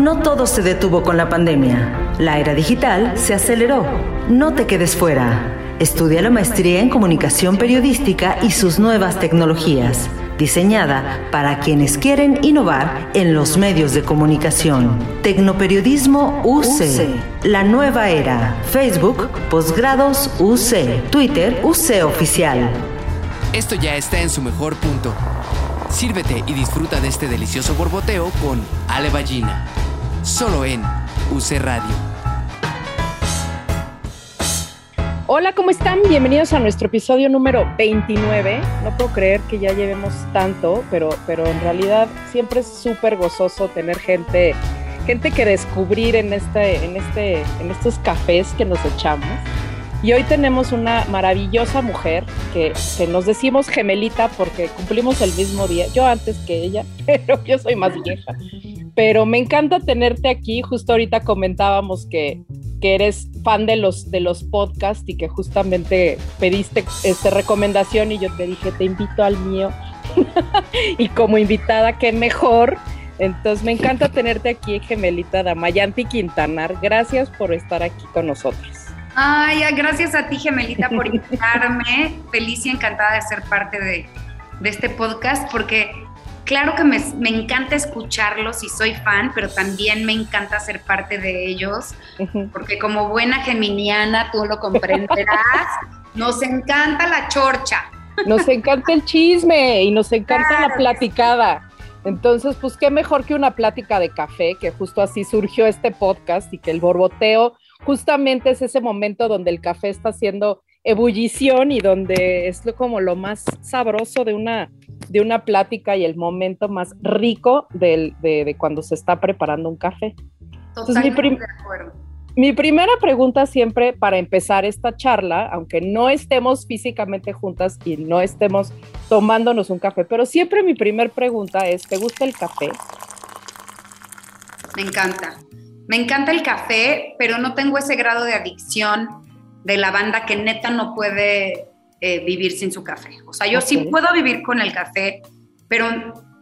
No todo se detuvo con la pandemia. La era digital se aceleró. No te quedes fuera. Estudia la maestría en comunicación periodística y sus nuevas tecnologías, diseñada para quienes quieren innovar en los medios de comunicación. Tecnoperiodismo UC, la nueva era. Facebook, posgrados UC, Twitter UC oficial. Esto ya está en su mejor punto. Sírvete y disfruta de este delicioso borboteo con Ale Ballina. Solo en UC Radio. Hola, ¿cómo están? Bienvenidos a nuestro episodio número 29. No puedo creer que ya llevemos tanto, pero, pero en realidad siempre es súper gozoso tener gente, gente que descubrir en, este, en, este, en estos cafés que nos echamos. Y hoy tenemos una maravillosa mujer que, que, nos decimos gemelita porque cumplimos el mismo día. Yo antes que ella, pero yo soy más vieja. Pero me encanta tenerte aquí. Justo ahorita comentábamos que, que eres fan de los, de los podcasts y que justamente pediste esta recomendación y yo te dije, te invito al mío. y como invitada, qué mejor. Entonces me encanta tenerte aquí, gemelita Damayanti Quintanar. Gracias por estar aquí con nosotros. Ay, gracias a ti, Gemelita, por invitarme. Feliz y encantada de ser parte de, de este podcast, porque claro que me, me, encanta escucharlos y soy fan, pero también me encanta ser parte de ellos, porque como buena geminiana, tú lo comprenderás, nos encanta la chorcha. Nos encanta el chisme y nos encanta claro. la platicada. Entonces, pues qué mejor que una plática de café, que justo así surgió este podcast y que el borboteo justamente es ese momento donde el café está haciendo ebullición y donde es como lo más sabroso de una, de una plática y el momento más rico del, de, de, cuando se está preparando un café. Entonces, mi, prim mi, primera pregunta siempre para empezar esta charla, aunque no estemos físicamente juntas y no estemos tomándonos un café, pero siempre mi primera pregunta es, ¿te gusta el café? Me encanta. Me encanta el café, pero no tengo ese grado de adicción de la banda que neta no puede eh, vivir sin su café. O sea, yo okay. sí puedo vivir con el café, pero,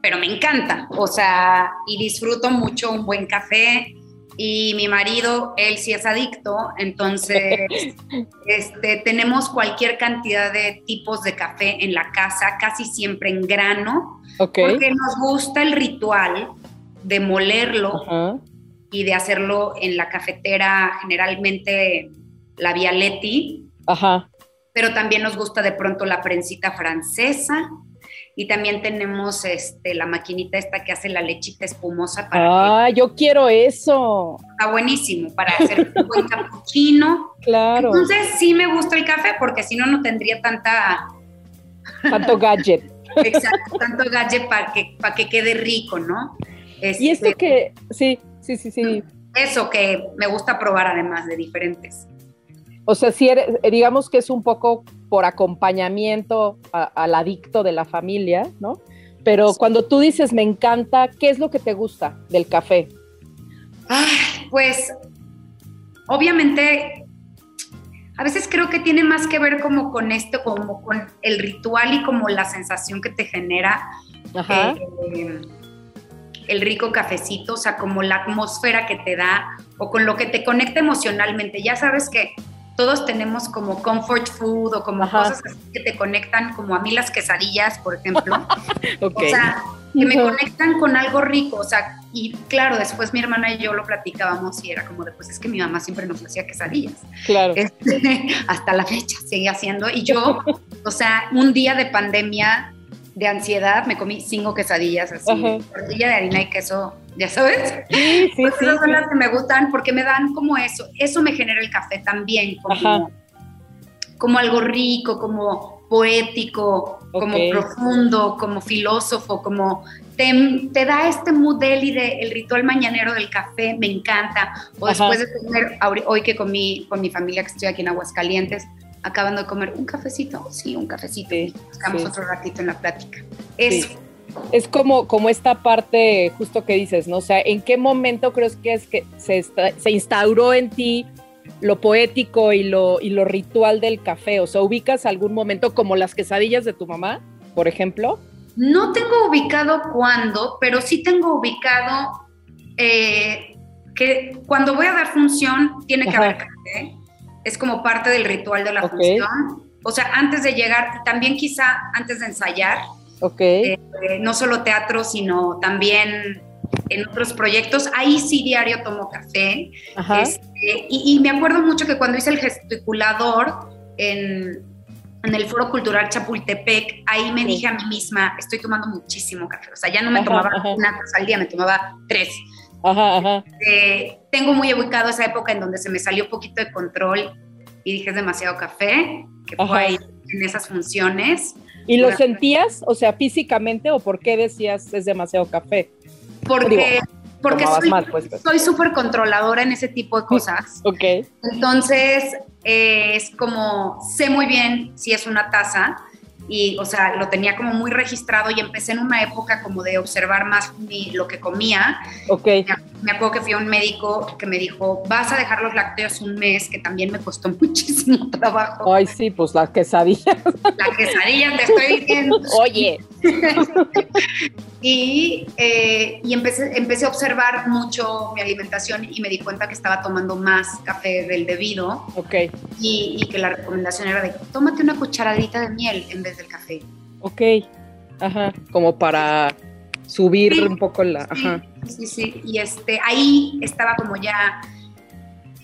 pero me encanta. O sea, y disfruto mucho un buen café. Y mi marido, él sí es adicto, entonces este, tenemos cualquier cantidad de tipos de café en la casa, casi siempre en grano, okay. porque nos gusta el ritual de molerlo. Uh -huh y de hacerlo en la cafetera, generalmente la Vialetti. Ajá. Pero también nos gusta de pronto la prensita francesa. Y también tenemos este, la maquinita esta que hace la lechita espumosa. Para ah, que... yo quiero eso. Está buenísimo para hacer un buen cappuccino. Claro. Entonces sí me gusta el café porque si no, no tendría tanta... Tanto gadget. Exacto, tanto gadget para que, para que quede rico, ¿no? Este... Y esto que, sí, Sí, sí, sí. Eso que me gusta probar además de diferentes. O sea, si eres, digamos que es un poco por acompañamiento a, al adicto de la familia, ¿no? Pero sí. cuando tú dices me encanta, ¿qué es lo que te gusta del café? Ay, pues obviamente a veces creo que tiene más que ver como con esto, como con el ritual y como la sensación que te genera. Ajá. Eh, el rico cafecito, o sea, como la atmósfera que te da o con lo que te conecta emocionalmente. Ya sabes que todos tenemos como comfort food o como Ajá. cosas así que te conectan, como a mí las quesadillas, por ejemplo. okay. O sea, que me conectan con algo rico, o sea, y claro, después mi hermana y yo lo platicábamos y era como de, pues es que mi mamá siempre nos hacía quesadillas. Claro. Este, hasta la fecha sigue haciendo. Y yo, o sea, un día de pandemia de ansiedad, me comí cinco quesadillas así, tortilla de harina y queso, ya sabes. Sí, sí, pues sí, esas son sí. las que me gustan porque me dan como eso, eso me genera el café también, como, como algo rico, como poético, como okay. profundo, como filósofo, como te, te, da este mood y de el ritual mañanero del café, me encanta. O Ajá. después de comer, hoy que comí con mi familia que estoy aquí en Aguascalientes, acabando de comer un cafecito, sí, un cafecito, sí, buscamos sí. otro ratito en la plática. Eso. Sí. Es como, como esta parte justo que dices, ¿no? O sea, ¿en qué momento crees que es que se, está, se instauró en ti lo poético y lo, y lo ritual del café? O sea, ¿ubicas algún momento como las quesadillas de tu mamá, por ejemplo? No tengo ubicado cuándo, pero sí tengo ubicado eh, que cuando voy a dar función tiene que haber café. Es como parte del ritual de la función. O sea, antes de llegar, también quizá antes de ensayar. Ok. Eh, no solo teatro, sino también en otros proyectos. Ahí sí diario tomo café. Este, y, me acuerdo mucho que cuando hice el gesticulador en, en el Foro Cultural Chapultepec, ahí me dije a mí misma, estoy tomando muchísimo café. O sea, ya no me tomaba una taza al día, me tomaba tres. Ajá, eh, tengo muy ubicado esa época en donde se me salió un poquito de control y dije es demasiado café, que fue ahí en esas funciones. ¿Y lo sentías, o sea, físicamente, o por qué decías es demasiado café? Porque, porque pues, soy súper controladora en ese tipo de cosas. ok. Entonces, eh, es como, sé muy bien si es una taza, y, o sea, lo tenía como muy registrado y empecé en una época como de observar más lo que comía. Ok. Me, acuerdo que fui a un médico que me dijo, vas a dejar los lácteos un mes, que también me costó muchísimo trabajo. Ay, sí, pues las quesadillas. Las quesadillas, te estoy diciendo. Oye. y, eh, y empecé, empecé a observar mucho mi alimentación y me di cuenta que estaba tomando más café del debido. Ok. Y, y que la recomendación era de, tómate una cucharadita de miel en vez del café. Ok, ajá, como para subir un poco la... Ajá. Sí, sí, y este, ahí estaba como ya...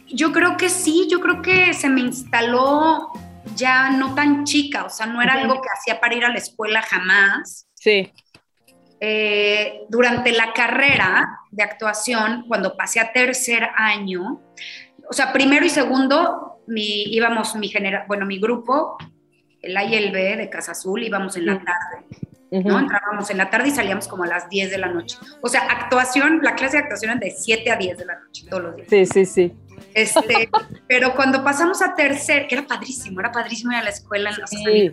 Yo creo que sí, yo creo que se me instaló ya no tan chica, o sea, no era algo que hacía para ir a la escuela jamás. Sí. Eh, durante la carrera de actuación, cuando pasé a tercer año, o sea, primero y segundo, mi, íbamos mi genera bueno, mi grupo el A y el B de Casa Azul íbamos en la tarde, ¿no? Entrábamos en la tarde y salíamos como a las 10 de la noche. O sea, actuación, la clase de actuación es de 7 a 10 de la noche, todos los días. Sí, sí, sí. Este, pero cuando pasamos a tercer, que era padrísimo, era padrísimo ir a la escuela en los sí.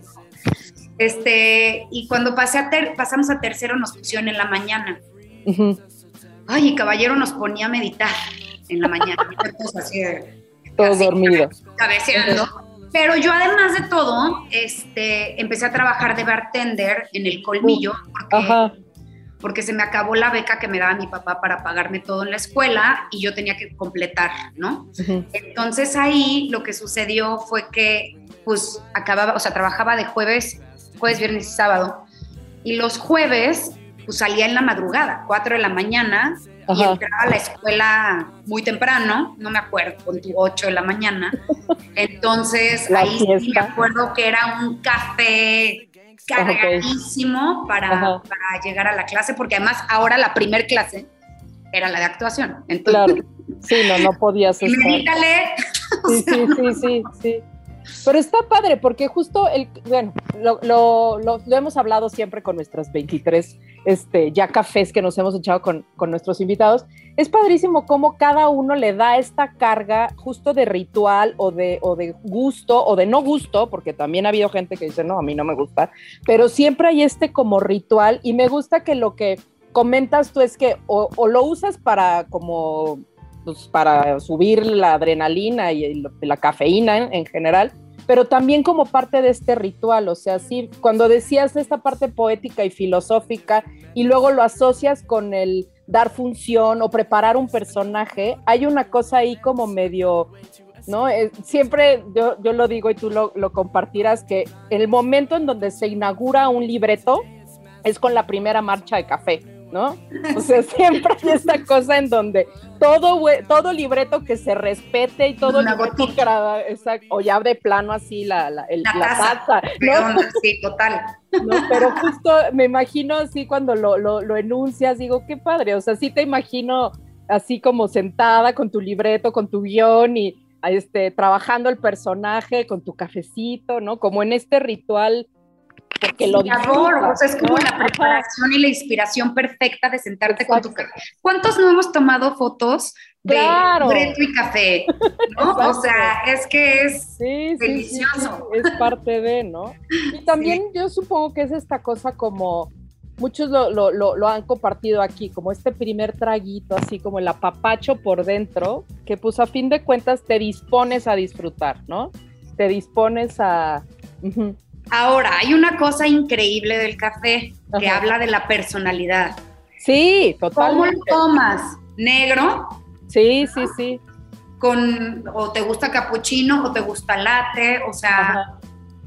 Este, y cuando pasé a ter, pasamos a tercero nos pusieron en la mañana. Ay, y caballero nos ponía a meditar en la mañana. así Todos dormidos. Cabeceando. Pero yo además de todo, este, empecé a trabajar de bartender en el colmillo porque, porque, se me acabó la beca que me daba mi papá para pagarme todo en la escuela y yo tenía que completar, ¿no? Entonces ahí lo que sucedió fue que pues acababa, o sea, trabajaba de jueves, jueves, viernes y sábado. Y los jueves pues salía en la madrugada, 4 de la mañana, y entraba a la escuela muy temprano, no me acuerdo, con tu 8 de la mañana. Entonces, ahí sí me acuerdo que era un café cargadísimo para, para, llegar a la clase, porque además ahora la primer clase era la de actuación. Entonces, claro. Sí, no, no podías estar. Sí, sí, sí, sí, sí. Pero está padre porque justo el, bueno, lo, lo, hemos hablado siempre con nuestras 23 este, ya cafés que nos hemos echado con, con, nuestros invitados. Es padrísimo cómo cada uno le da esta carga justo de ritual o de, o de gusto o de no gusto, porque también ha habido gente que dice, no, a mí no me gusta, pero siempre hay este como ritual y me gusta que lo que comentas tú es que o lo usas para como pues, para subir la adrenalina y la cafeína en, general, pero también como parte de este ritual, o sea, sí, cuando decías esta parte poética y filosófica y luego lo asocias con el dar función o preparar un personaje, hay una cosa ahí como medio, ¿no? Eh, siempre yo, yo, lo digo y tú lo, lo compartirás, que el momento en donde se inaugura un libreto es con la primera marcha de café. ¿No? O sea, siempre hay esta cosa en donde todo, todo libreto que se respete y todo libreto exacto, o ya de plano así la, la, taza, sí, total. Pero justo me imagino así cuando lo, lo, lo enuncias, digo, qué padre, o sea, sí te imagino así como sentada con tu libreto, con tu guion y este, trabajando el personaje con tu cafecito, ¿no? Como en este ritual porque lo o sea, es como la preparación y la inspiración perfecta de sentarte con tu café. ¿Cuántos no hemos tomado fotos de claro. y café? ¿no? o sea, es que es delicioso. es parte de, ¿no? Y también yo supongo que es esta cosa como muchos lo, lo, lo, han compartido aquí, como este primer traguito, así como el apapacho por dentro, que pues a fin de cuentas te dispones a disfrutar, ¿no? Te dispones a... Ahora, hay una cosa increíble del café que habla de la personalidad. Sí, totalmente. ¿Cómo lo tomas? ¿Negro? Sí, sí, sí. Con, o te gusta cappuccino o te gusta latte, o sea,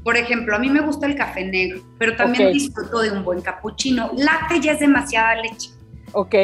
por ejemplo, a mí me gusta el café negro, pero también disfruto de un buen cappuccino. Latte ya es demasiada leche. Ok.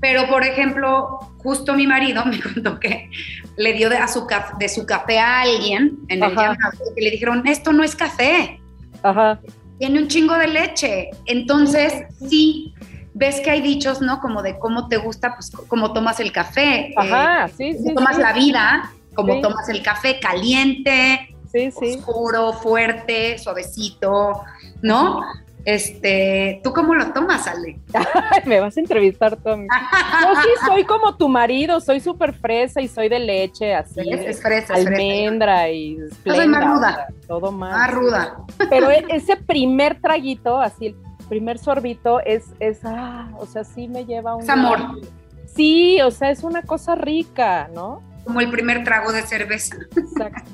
Pero, por ejemplo, justo mi marido me contó que le dio de, su, de su café a alguien en el llamado que le dijeron, esto no es café. Ajá. Tiene un chingo de leche. Entonces, sí, ves que hay dichos, ¿no? Como de cómo te gusta, pues cómo tomas el café. Ajá, eh, sí, sí. Tomas la vida, como tomas el café caliente, sí, sí. oscuro, fuerte, suavecito, ¿no? Este, ¿tú cómo lo tomas, Ale? Me vas a entrevistar, Tommy. Yo sí soy como tu marido, soy súper fresa y soy de leche, así. Es, fresa, almendra y Yo soy más ruda. todo más. Más ruda. Pero e, ese primer traguito, así, el primer sorbito, es, es ah, o sea, sí me lleva un... Es amor. Sí, o sea, es una cosa rica, ¿no? Como el primer trago de cerveza.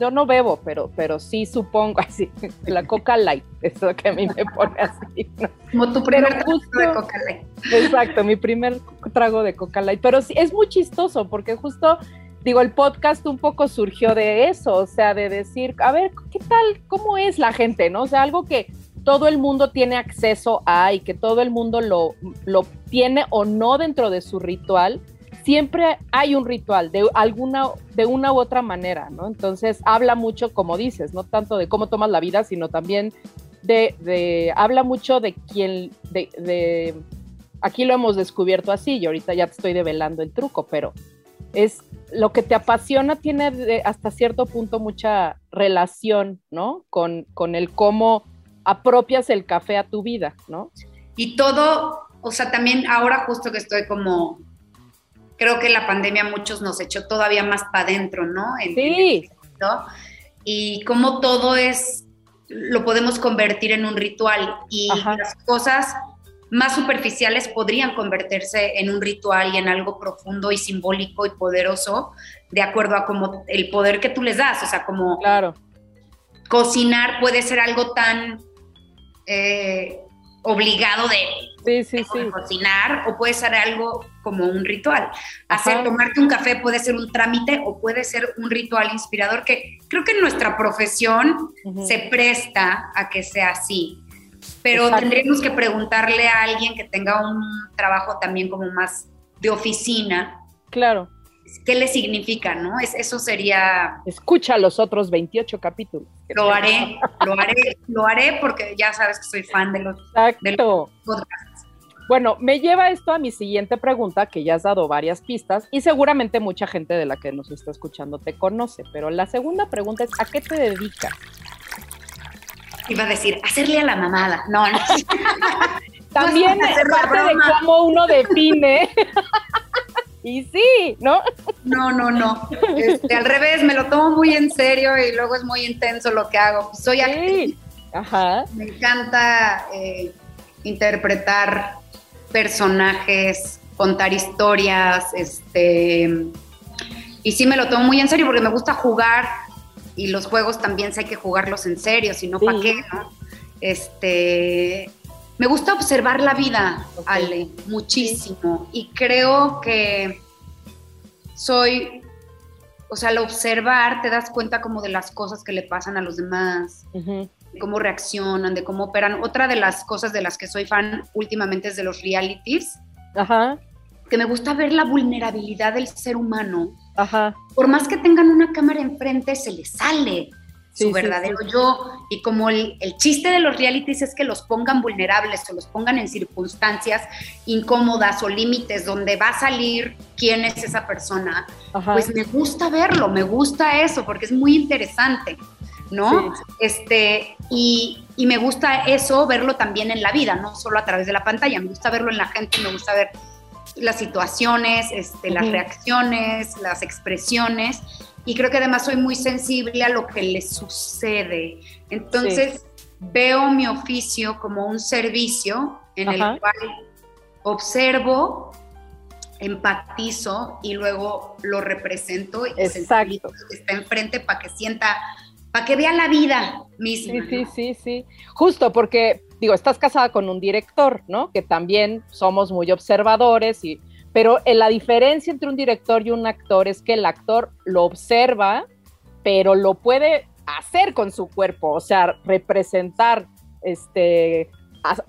Yo no bebo, pero, pero sí supongo así, la Coca Light, eso que a mí me pone así. Como tu primer trago de Coca Light. Exacto, mi primer trago de Coca Light. Pero sí, es muy chistoso porque justo, digo, el podcast un poco surgió de eso, o sea, de decir, a ver, ¿qué tal, cómo es la gente, no? O sea, algo que todo el mundo tiene acceso a y que todo el mundo lo, lo tiene o no dentro de su ritual siempre hay un ritual de alguna, de una u otra manera, ¿no? Entonces habla mucho, como dices, no tanto de cómo tomas la vida, sino también de, habla mucho de quién, de, aquí lo hemos descubierto así, y ahorita ya te estoy develando el truco, pero es lo que te apasiona tiene hasta cierto punto mucha relación, ¿no? Con, con el cómo apropias el café a tu vida, ¿no? Y todo, o sea, también ahora justo que estoy como creo que la pandemia muchos nos echó todavía más para adentro, ¿no? sí. y como todo es, lo podemos convertir en un ritual y las cosas más superficiales podrían convertirse en un ritual y en algo profundo y simbólico y poderoso de acuerdo a como el poder que tú les das, o sea, como claro. cocinar puede ser algo tan eh, obligado de sí, sí, sí. cocinar o puede ser algo como un ritual. Hacer, tomarte un café puede ser un trámite o puede ser un ritual inspirador que creo que en nuestra profesión se presta a que sea así. Pero tendríamos que preguntarle a alguien que tenga un trabajo también como más de oficina. Claro. ¿Qué le significa, no? Es, eso sería... Escucha los otros 28 capítulos. Lo haré, lo haré, lo haré porque ya sabes que soy fan de los, de los podcasts. Bueno, me lleva esto a mi siguiente pregunta, que ya has dado varias pistas y seguramente mucha gente de la que nos está escuchando te conoce, pero la segunda pregunta es, ¿a qué te dedicas? Iba a decir, hacerle a la mamada. No, no. También es parte de cómo uno define y sí, ¿no? No, no, no. Este, al revés, me lo tomo muy en serio y luego es muy intenso lo que hago. Soy sí. Ajá. Me encanta eh, interpretar personajes, contar historias, este. Y sí me lo tomo muy en serio porque me gusta jugar y los juegos también sé hay que jugarlos en serio, si no, ¿para qué? ¿no? Este, me gusta observar la vida, Ale, muchísimo. Y creo que soy, o sea, al observar te das cuenta como de las cosas que le pasan a los demás, de cómo reaccionan, de cómo operan. Otra de las cosas de las que soy fan últimamente es de los realities. Ajá. Que me gusta ver la vulnerabilidad del ser humano. Ajá. Por más que tengan una cámara enfrente, se les sale su verdadero yo. Y como el, chiste de los realities es que los pongan vulnerables o los pongan en circunstancias incómodas o límites donde va a salir quién es esa persona, pues me gusta verlo, me gusta eso porque es muy interesante. ¿no? Este, y, y, me gusta eso, verlo también en la vida, no solo a través de la pantalla, me gusta verlo en la gente, me gusta ver las situaciones, este, las reacciones, las expresiones, y creo que además soy muy sensible a lo que le sucede. Entonces veo mi oficio como un servicio en el cual observo, empatizo y luego lo represento y Exacto. está enfrente para que sienta, para que vea la vida misma. Sí, sí, sí, sí. Justo porque, digo, estás casada con un director, ¿no? Que también somos muy observadores y pero eh, la diferencia entre un director y un actor es que el actor lo observa, pero lo puede hacer con su cuerpo, o sea, representar, este,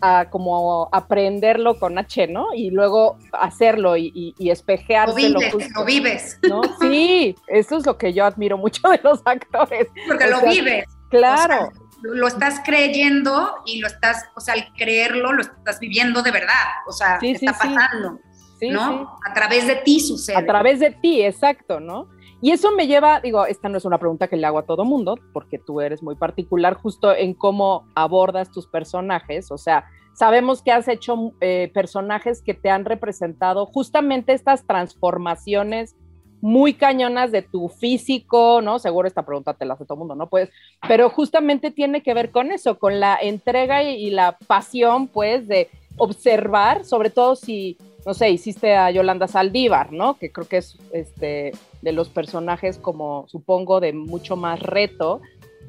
a, como aprenderlo con H, ¿no? Y luego hacerlo y, y, espejearse. Lo vives, lo vives. ¿no? Sí, eso es lo que yo admiro mucho de los actores. Porque lo vives. Claro. lo estás creyendo y lo estás, o sea, al creerlo, lo estás viviendo de verdad. O sea, está pasando. ¿No? A través de ti sucede. A través de ti, exacto, ¿no? Y eso me lleva, digo, esta no es una pregunta que le hago a todo mundo, porque tú eres muy particular justo en cómo abordas tus personajes, o sea, sabemos que has hecho eh, personajes que te han representado justamente estas transformaciones muy cañonas de tu físico, ¿no? Seguro esta pregunta te la hace todo el mundo, ¿no? Pues, pero justamente tiene que ver con eso, con la entrega y la pasión, pues, de observar, sobre todo si no sé, hiciste a Yolanda Saldívar, ¿no? Que creo que es este, de los personajes como supongo de mucho más reto,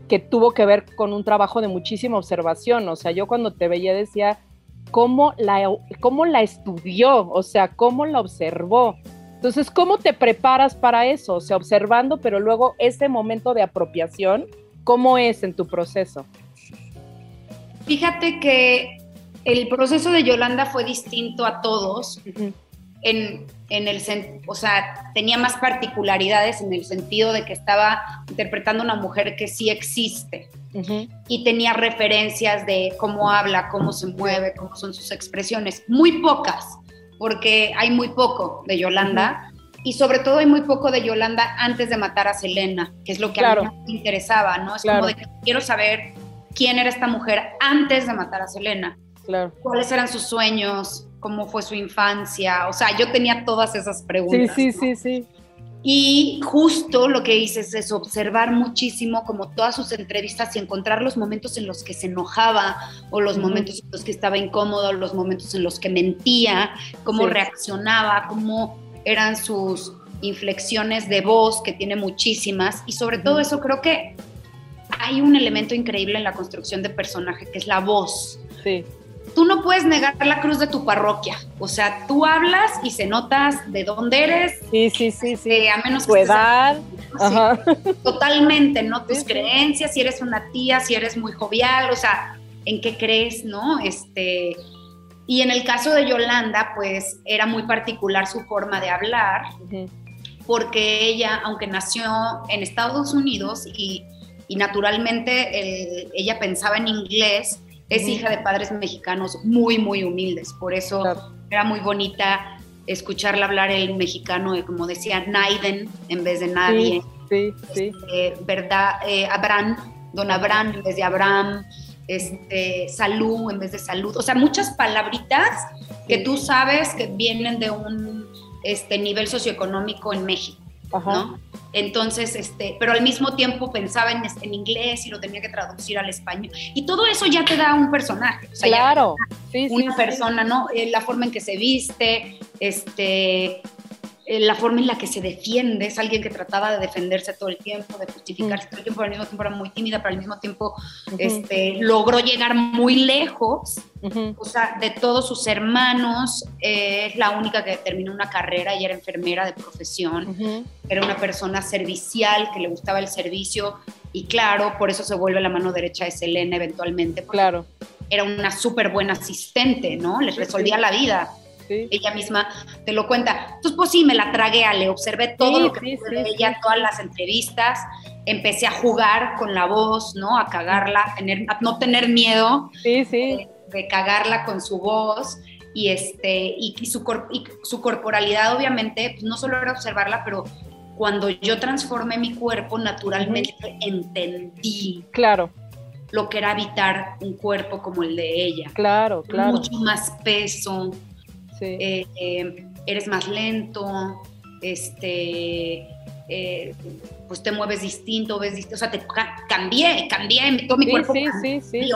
que tuvo que ver con un trabajo de muchísima observación. O sea, yo cuando te veía decía, ¿cómo la, cómo la estudió? O sea, ¿cómo la observó? Entonces, ¿cómo te preparas para eso? O sea, observando, pero luego ese momento de apropiación, ¿cómo es en tu proceso? Fíjate que el proceso de Yolanda fue distinto a todos. En, el o sea, tenía más particularidades en el sentido de que estaba interpretando a una mujer que sí existe y tenía referencias de cómo habla, cómo se mueve, cómo son sus expresiones, muy pocas, porque hay muy poco de Yolanda y sobre todo hay muy poco de Yolanda antes de matar a Selena, que es lo que a mí me interesaba, ¿no? Es como de que quiero saber quién era esta mujer antes de matar a Selena cuáles eran sus sueños, cómo fue su infancia, o sea, yo tenía todas esas preguntas. Sí, sí, sí, sí. Y justo lo que hice es observar muchísimo como todas sus entrevistas y encontrar los momentos en los que se enojaba o los momentos en los que estaba incómodo, los momentos en los que mentía, cómo reaccionaba, cómo eran sus inflexiones de voz, que tiene muchísimas, y sobre todo eso creo que hay un elemento increíble en la construcción de personaje, que es la voz. Sí tú no puedes negar la cruz de tu parroquia. O sea, tú hablas y se notas de dónde eres. Sí, sí, sí, sí. Eh, a menos tu edad. totalmente, ¿no? Tus creencias, si eres una tía, si eres muy jovial, o sea, en qué crees, ¿no? Este, y en el caso de Yolanda, pues era muy particular su forma de hablar, porque ella, aunque nació en Estados Unidos y, naturalmente ella pensaba en inglés, es hija de padres mexicanos muy, muy humildes, por eso era muy bonita escucharla hablar el mexicano, como decía, Naiden en vez de nadie. Sí, sí. Este, ¿Verdad? Eh, Abraham, don Abraham en vez de Abraham, este, salud en vez de salud. O sea, muchas palabritas que tú sabes que vienen de un este, nivel socioeconómico en México. ¿no? Entonces, este, pero al mismo tiempo pensaba en, en, inglés y lo tenía que traducir al español. Y todo eso ya te da un personaje. claro. una persona, ¿no? Eh, la forma en que se viste, este, la forma en la que se defiende, es alguien que trataba de defenderse todo el tiempo, de justificarse todo el tiempo, al mismo tiempo era muy tímida, pero al mismo tiempo este, logró llegar muy lejos, o sea, de todos sus hermanos, eh, es la única que terminó una carrera y era enfermera de profesión, era una persona servicial que le gustaba el servicio y claro, por eso se vuelve la mano derecha de Selena eventualmente. Claro. Era una súper buena asistente, ¿no? Les resolvía la vida ella misma te lo cuenta. Entonces, pues sí, me la tragué, le observé todo lo que pude de ella, todas las entrevistas, empecé a jugar con la voz, ¿no? A cagarla, a no tener miedo de, de, cagarla con su voz. Y, este, y, su, y su corporalidad, obviamente, pues no solo era observarla, pero cuando yo transformé mi cuerpo, naturalmente entendí. Claro lo que era habitar un cuerpo como el de ella. Claro, claro. Mucho más peso, eh, eh, eres más lento, este, eh, pues te mueves distinto, ves distinto, o sea, te cambié, cambié, todo mi cuerpo sí, sí,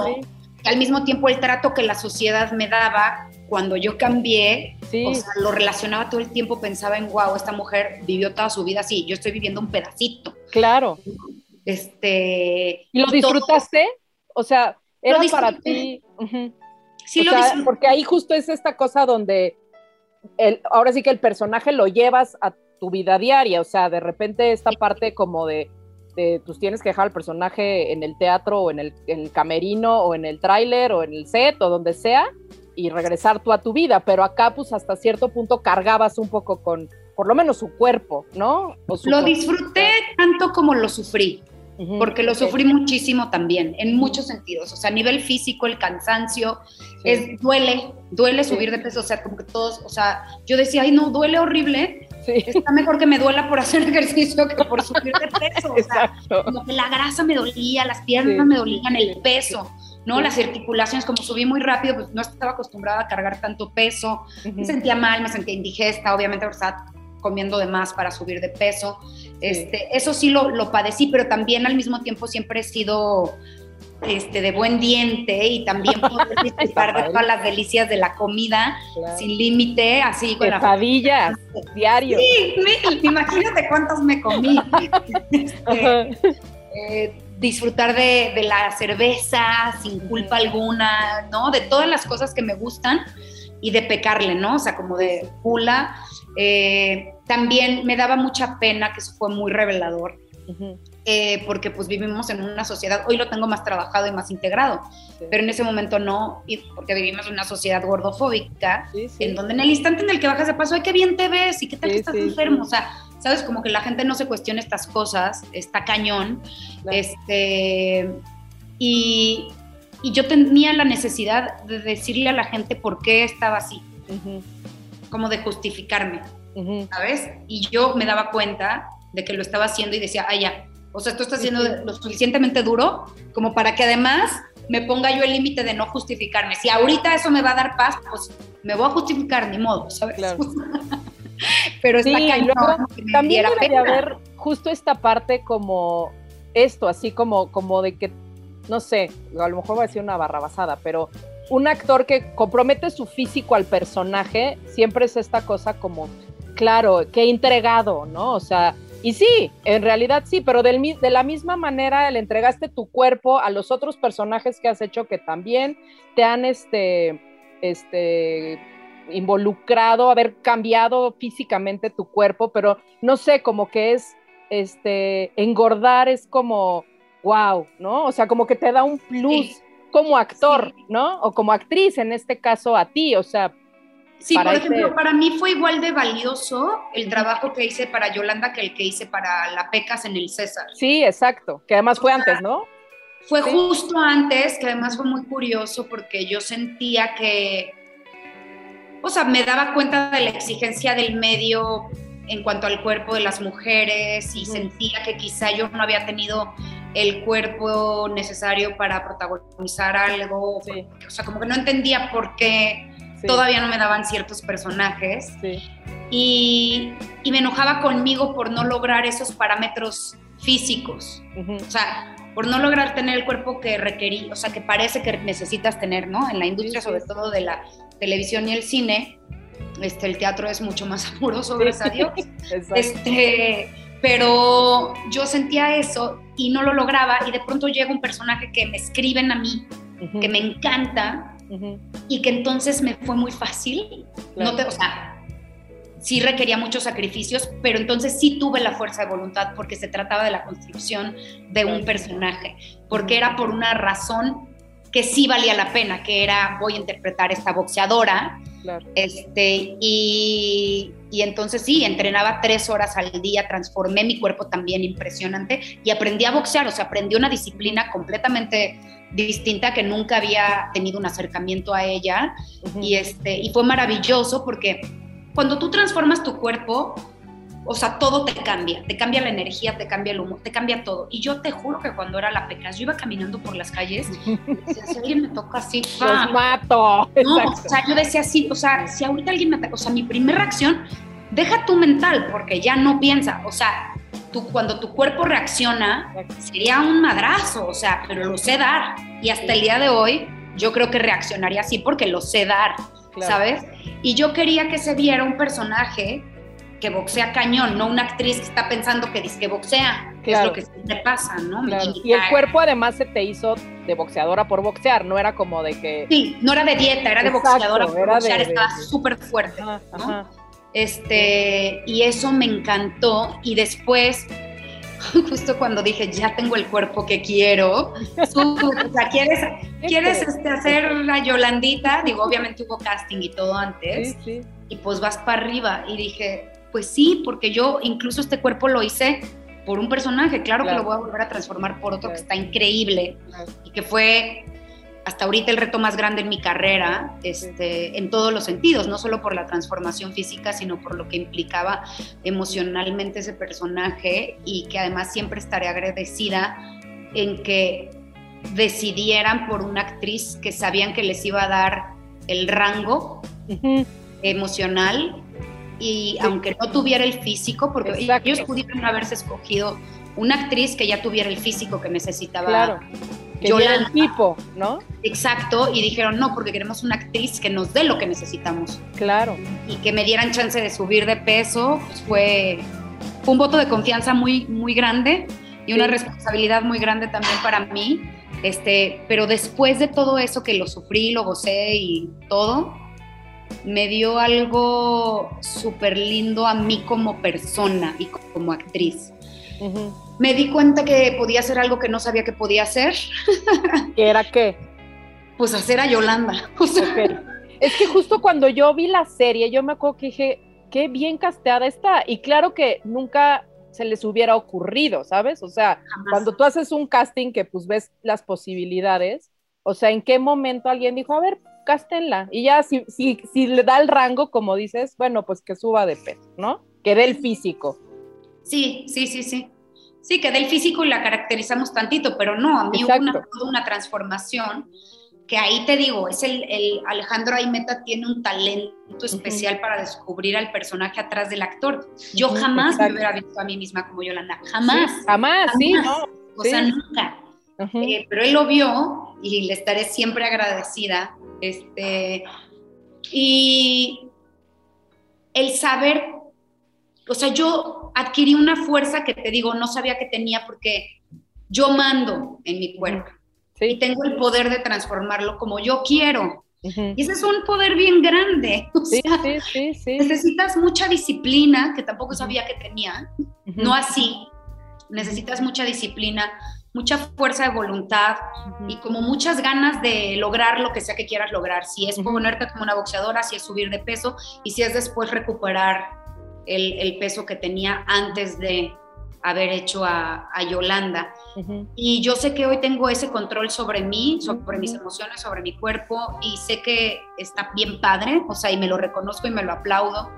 al mismo tiempo el trato que la sociedad me daba cuando yo cambié, o sea, lo relacionaba todo el tiempo, pensaba en, wow, esta mujer vivió toda su vida así, yo estoy viviendo un pedacito. Claro. Este. ¿Y lo disfrutaste? O sea, era para ti. Sí, lo Porque ahí justo es esta cosa donde el, ahora sí que el personaje lo llevas a tu vida diaria, o sea, de repente esta parte como de, de pues tienes que dejar al personaje en el teatro o en el, en el camerino o en el tráiler o en el set o donde sea y regresar tú a tu vida, pero acá pues hasta cierto punto cargabas un poco con por lo menos su cuerpo, ¿no? lo disfruté tanto como lo sufrí porque lo sufrí muchísimo también, en muchos sentidos. O sea, a nivel físico, el cansancio, es, duele, duele subir de peso. O sea, como que todos, o sea, yo decía, ay, no, duele horrible. Está mejor que me duela por hacer ejercicio que por subir de peso. O sea, como que la grasa me dolía, las piernas me dolían, el peso. ¿no? Las articulaciones, como subí muy rápido, pues no estaba acostumbrada a cargar tanto peso, me sentía mal, me sentía indigesta, obviamente, ¿verdad? comiendo de más para subir de peso. Este, eso sí lo, lo, padecí, pero también al mismo tiempo siempre he sido este, de buen diente y también poder disfrutar de todas las delicias de la comida sin límite, así con Pesadillas, diario. Sí, imagínate cuántas me comí. Este, eh, disfrutar de, de, la cerveza sin culpa alguna, ¿no? De todas las cosas que me gustan y de pecarle, ¿no? O sea, como de pula. Eh, también me daba mucha pena, que eso fue muy revelador, eh, porque pues vivimos en una sociedad, hoy lo tengo más trabajado y más integrado, pero en ese momento no, porque vivimos en una sociedad gordofóbica, en donde en el instante en el que bajas de paso, ay, qué bien te ves y qué tal que estás enfermo, o sea, sabes, como que la gente no se cuestiona estas cosas, está cañón, este, y, y, yo tenía la necesidad de decirle a la gente por qué estaba así. Como de justificarme, ¿sabes? Y yo me daba cuenta de que lo estaba haciendo y decía, ah, ya, o sea, esto está siendo lo suficientemente duro como para que además me ponga yo el límite de no justificarme. Si ahorita eso me va a dar paz, pues me voy a justificar, ni modo, ¿sabes? Claro. Pero está sí, luego, también debe haber justo esta parte como esto, así como, como de que, no sé, a lo mejor va a decir una barrabasada, pero un actor que compromete su físico al personaje, siempre es esta cosa como, claro, que entregado, ¿no? O sea, y sí, en realidad sí, pero del, de la misma manera le entregaste tu cuerpo a los otros personajes que has hecho que también te han este, este, involucrado, haber cambiado físicamente tu cuerpo, pero no sé, como que es, este, engordar es como, wow, ¿no? O sea, como que te da un plus como actor, ¿no? O como actriz, en este caso a ti, o sea. Sí, por ejemplo, para mí fue igual de valioso el trabajo que hice para Yolanda que el que hice para La Pecas en el César. Sí, exacto, que además fue antes, ¿no? Fue justo antes, que además fue muy curioso porque yo sentía que, o sea, me daba cuenta de la exigencia del medio en cuanto al cuerpo de las mujeres y sentía que quizá yo no había tenido el cuerpo necesario para protagonizar algo. O sea, como que no entendía por qué todavía no me daban ciertos personajes. Y, y, me enojaba conmigo por no lograr esos parámetros físicos. O sea, por no lograr tener el cuerpo que requerí, o sea, que parece que necesitas tener, ¿no? En la industria, sobre todo de la televisión y el cine, este, el teatro es mucho más amoroso, gracias a Dios. este, pero yo sentía eso y no lo lograba y de pronto llega un personaje que me escriben a mí, que me encanta y que entonces me fue muy fácil. No te, o sea, sí requería muchos sacrificios, pero entonces sí tuve la fuerza de voluntad porque se trataba de la construcción de un personaje, porque era por una razón que sí valía la pena, que era voy a interpretar esta boxeadora este, y, y, entonces sí, entrenaba tres horas al día, transformé mi cuerpo también impresionante y aprendí a boxear, o sea, aprendí una disciplina completamente distinta que nunca había tenido un acercamiento a ella. Y, este, y fue maravilloso porque cuando tú transformas tu cuerpo, o sea, todo te cambia, te cambia la energía, te cambia el humor, te cambia todo. Y yo te juro que cuando era la pecas, yo iba caminando por las calles, decía, si alguien me toca así, ¡Los mato! No, o sea, yo decía así, o sea, si ahorita alguien me ataca, o sea, mi primera reacción, deja tu mental, porque ya no piensa, o sea, tú, cuando tu cuerpo reacciona, sería un madrazo, o sea, pero lo sé dar. Y hasta el día de hoy, yo creo que reaccionaría así porque lo sé dar, ¿sabes? Y yo quería que se viera un personaje que boxea cañón, no una actriz que está pensando que dice que boxea. que es lo que te pasa, ¿no? Y el cuerpo además se te hizo de boxeadora por boxear, no era como de que... Sí, no era de dieta, era de boxeadora por boxear, estaba súper fuerte, ¿no? Este, y eso me encantó y después justo cuando dije, ya tengo el cuerpo que quiero, o sea, ¿quieres, ¿quieres este, hacer la Yolandita? Digo, obviamente hubo casting y todo antes, y pues vas para arriba. Y dije, pues sí, porque yo incluso este cuerpo lo hice por un personaje, claro, que lo voy a volver a transformar por otro que está increíble y que fue hasta ahorita el reto más grande en mi carrera, este, en todos los sentidos, no solo por la transformación física, sino por lo que implicaba emocionalmente ese personaje y que además siempre estaré agradecida en que decidieran por una actriz que sabían que les iba a dar el rango emocional y aunque no tuviera el físico, porque ellos pudieron haberse escogido una actriz que ya tuviera el físico que necesitaba claro Yolanda. el tipo, ¿no? Exacto, y dijeron, no, porque queremos una actriz que nos dé lo que necesitamos. Claro. Y que me dieran chance de subir de peso, pues fue, un voto de confianza muy, muy grande y una responsabilidad muy grande también para mí. Este, pero después de todo eso que lo sufrí, lo gocé y todo, me dio algo súper lindo a mí como persona y como actriz me di cuenta que podía hacer algo que no sabía que podía hacer. ¿Qué era qué? Pues hacer a Yolanda. Es que justo cuando yo vi la serie, yo me acuerdo que dije, qué bien casteada está. Y claro que nunca se les hubiera ocurrido, ¿sabes? O sea, cuando tú haces un casting que pues ves las posibilidades, o sea, ¿en qué momento alguien dijo, a ver, cástenla? Y ya si, si, si le da el rango, como dices, bueno, pues que suba de peso, ¿no? Que dé el físico. Sí, sí, sí, sí. Sí, que del físico y la caracterizamos tantito, pero no, a mí hubo una, una, transformación que ahí te digo, es el, Alejandro Aimeta tiene un talento especial para descubrir al personaje atrás del actor. Yo jamás me hubiera visto a mí misma como Yolanda, jamás. jamás, sí, no. O sea, nunca. Eh, pero él lo vio y le estaré siempre agradecida. Este, y el saber, o sea, yo adquirí una fuerza que te digo, no sabía que tenía porque yo mando en mi cuerpo y tengo el poder de transformarlo como yo quiero. Y ese es un poder bien grande. sí, sí, sí, necesitas mucha disciplina, que tampoco sabía que tenía, no así. Necesitas mucha disciplina, mucha fuerza de voluntad y como muchas ganas de lograr lo que sea que quieras lograr. Si es ponerte como una boxeadora, si es subir de peso y si es después recuperar el, peso que tenía antes de haber hecho a, Yolanda. Y yo sé que hoy tengo ese control sobre mí, sobre mis emociones, sobre mi cuerpo, y sé que está bien padre, o sea, y me lo reconozco y me lo aplaudo.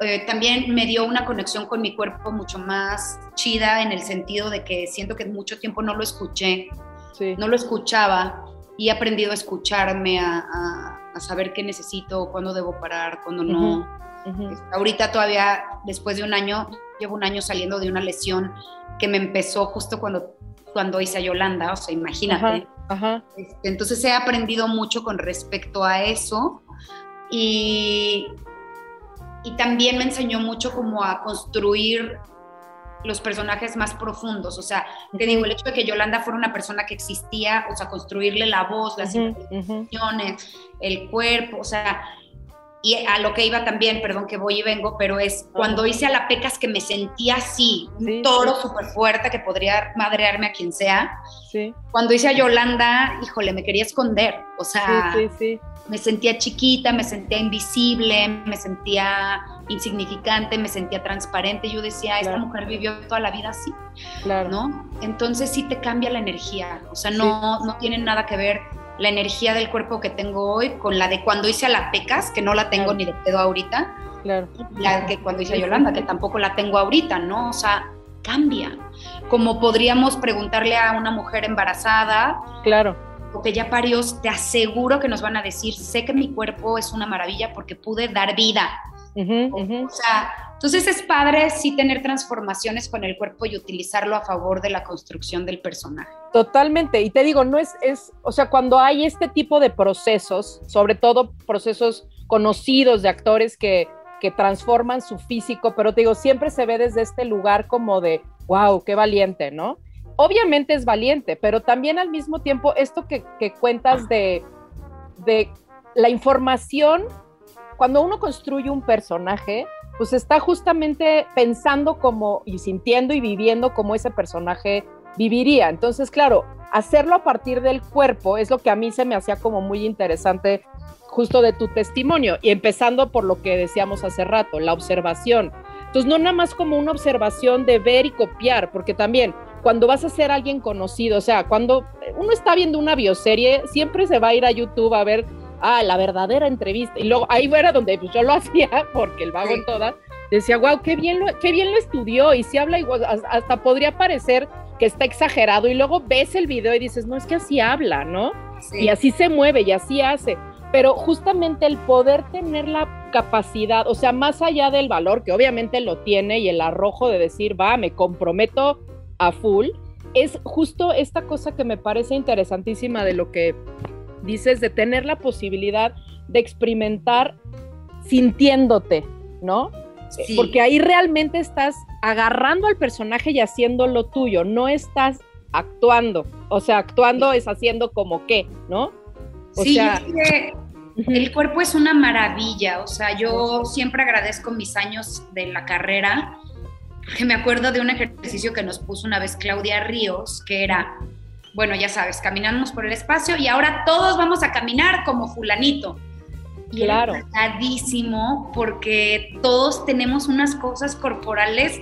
Eh, también me dio una conexión con mi cuerpo mucho más chida en el sentido de que siento que mucho tiempo no lo escuché, no lo escuchaba y he aprendido a escucharme, a, saber qué necesito, cuándo debo parar, cuándo no. Ahorita todavía, después de un año, llevo un año saliendo de una lesión que me empezó justo cuando, cuando hice a Yolanda, o sea, imagínate. Este, entonces he aprendido mucho con respecto a eso y, y también me enseñó mucho como a construir los personajes más profundos. O sea, te digo, el hecho de que Yolanda fuera una persona que existía, o sea, construirle la voz, las intenciones, el cuerpo, o sea, y a lo que iba también, perdón que voy y vengo, pero es cuando hice a la Pecas que me sentía así, un toro súper fuerte que podría madrearme a quien sea. Cuando hice a Yolanda, híjole, me quería esconder, o sea, me sentía chiquita, me sentía invisible, me sentía insignificante, me sentía transparente. Yo decía, esta mujer vivió toda la vida así, claro. ¿no? Entonces sí te cambia la energía, o sea, no, no tiene nada que ver la energía del cuerpo que tengo hoy con la de cuando hice a la Pecas, que no la tengo ni de pedo ahorita, claro. la que cuando hice a Yolanda, que tampoco la tengo ahorita, ¿no? O sea, cambia. Como podríamos preguntarle a una mujer embarazada, claro. o que ya parió, te aseguro que nos van a decir, sé que mi cuerpo es una maravilla porque pude dar vida. O sea, entonces es padre sí tener transformaciones con el cuerpo y utilizarlo a favor de la construcción del personaje. Totalmente, y te digo, no es, es, o sea, cuando hay este tipo de procesos, sobre todo procesos conocidos de actores que, que transforman su físico, pero te digo, siempre se ve desde este lugar como de, wow, qué valiente, ¿no? Obviamente es valiente, pero también al mismo tiempo esto que, cuentas de, de la información, cuando uno construye un personaje, pues está justamente pensando como y sintiendo y viviendo como ese personaje viviría. Entonces, claro, hacerlo a partir del cuerpo es lo que a mí se me hacía como muy interesante justo de tu testimonio y empezando por lo que decíamos hace rato, la observación. Entonces, no nada más como una observación de ver y copiar, porque también cuando vas a ser alguien conocido, o sea, cuando uno está viendo una bioserie, siempre se va a ir a YouTube a ver ah, la verdadera entrevista. Y luego ahí era donde pues, yo lo hacía, porque el vago en todas, decía, wow, qué bien, lo, qué bien lo estudió. Y si habla igual, hasta podría parecer que está exagerado. Y luego ves el video y dices, no, es que así habla, ¿no? Y así se mueve y así hace. Pero justamente el poder tener la capacidad, o sea, más allá del valor, que obviamente lo tiene, y el arrojo de decir, va, me comprometo a full, es justo esta cosa que me parece interesantísima de lo que dices de tener la posibilidad de experimentar sintiéndote, ¿no? Porque ahí realmente estás agarrando al personaje y haciendo lo tuyo, no estás actuando. O sea, actuando es haciendo como qué, ¿no? O sí, sea, el cuerpo es una maravilla. O sea, yo siempre agradezco mis años de la carrera, que me acuerdo de un ejercicio que nos puso una vez Claudia Ríos, que era bueno, ya sabes, caminamos por el espacio y ahora todos vamos a caminar como fulanito. Y claro. pesadísimo porque todos tenemos unas cosas corporales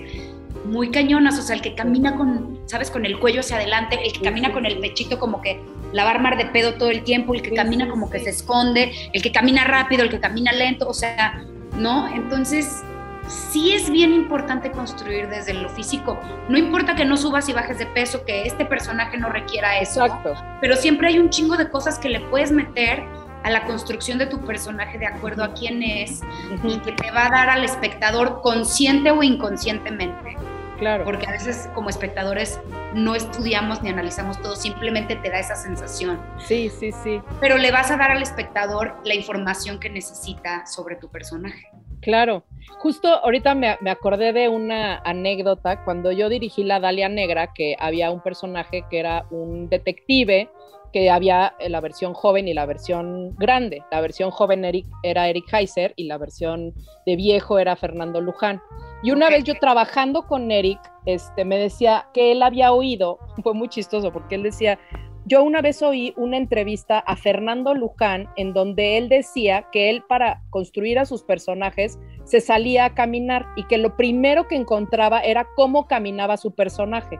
muy cañonas, o sea, el que camina con, ¿sabes? Con el cuello hacia adelante, el que camina con el pechito como que la va a armar de pedo todo el tiempo, el que camina como que se esconde, el que camina rápido, el que camina lento, o sea, ¿no? Entonces, sí es bien importante construir desde lo físico. No importa que no subas y bajes de peso, que este personaje no requiera eso. Exacto. Pero siempre hay un chingo de cosas que le puedes meter a la construcción de tu personaje de acuerdo a quién es y que te va a dar al espectador consciente o inconscientemente. Claro. Porque a veces como espectadores no estudiamos ni analizamos todo, simplemente te da esa sensación. Sí, sí, sí. Pero le vas a dar al espectador la información que necesita sobre tu personaje. Claro, justo ahorita me, acordé de una anécdota cuando yo dirigí La Dalia Negra, que había un personaje que era un detective, que había eh, la versión joven y la versión grande. La versión joven era Eric Heiser y la versión de viejo era Fernando Luján. Y una vez yo trabajando con Eric, este, me decía que él había oído, fue muy chistoso porque él decía, yo una vez oí una entrevista a Fernando Luján en donde él decía que él para construir a sus personajes se salía a caminar y que lo primero que encontraba era cómo caminaba su personaje.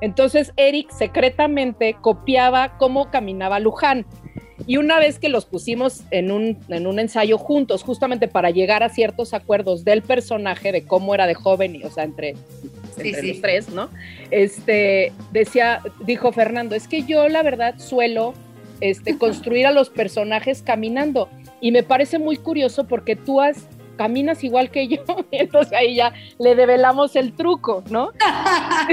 Entonces Eric secretamente copiaba cómo caminaba Luján. Y una vez que los pusimos en un, en un ensayo juntos, justamente para llegar a ciertos acuerdos del personaje, de cómo era de joven, y, o sea, entre entre los tres, ¿no? Este, decía, dijo Fernando, es que yo la verdad suelo este, construir a los personajes caminando y me parece muy curioso porque tú has caminas igual que yo, y entonces ahí ya le develamos el truco, ¿no?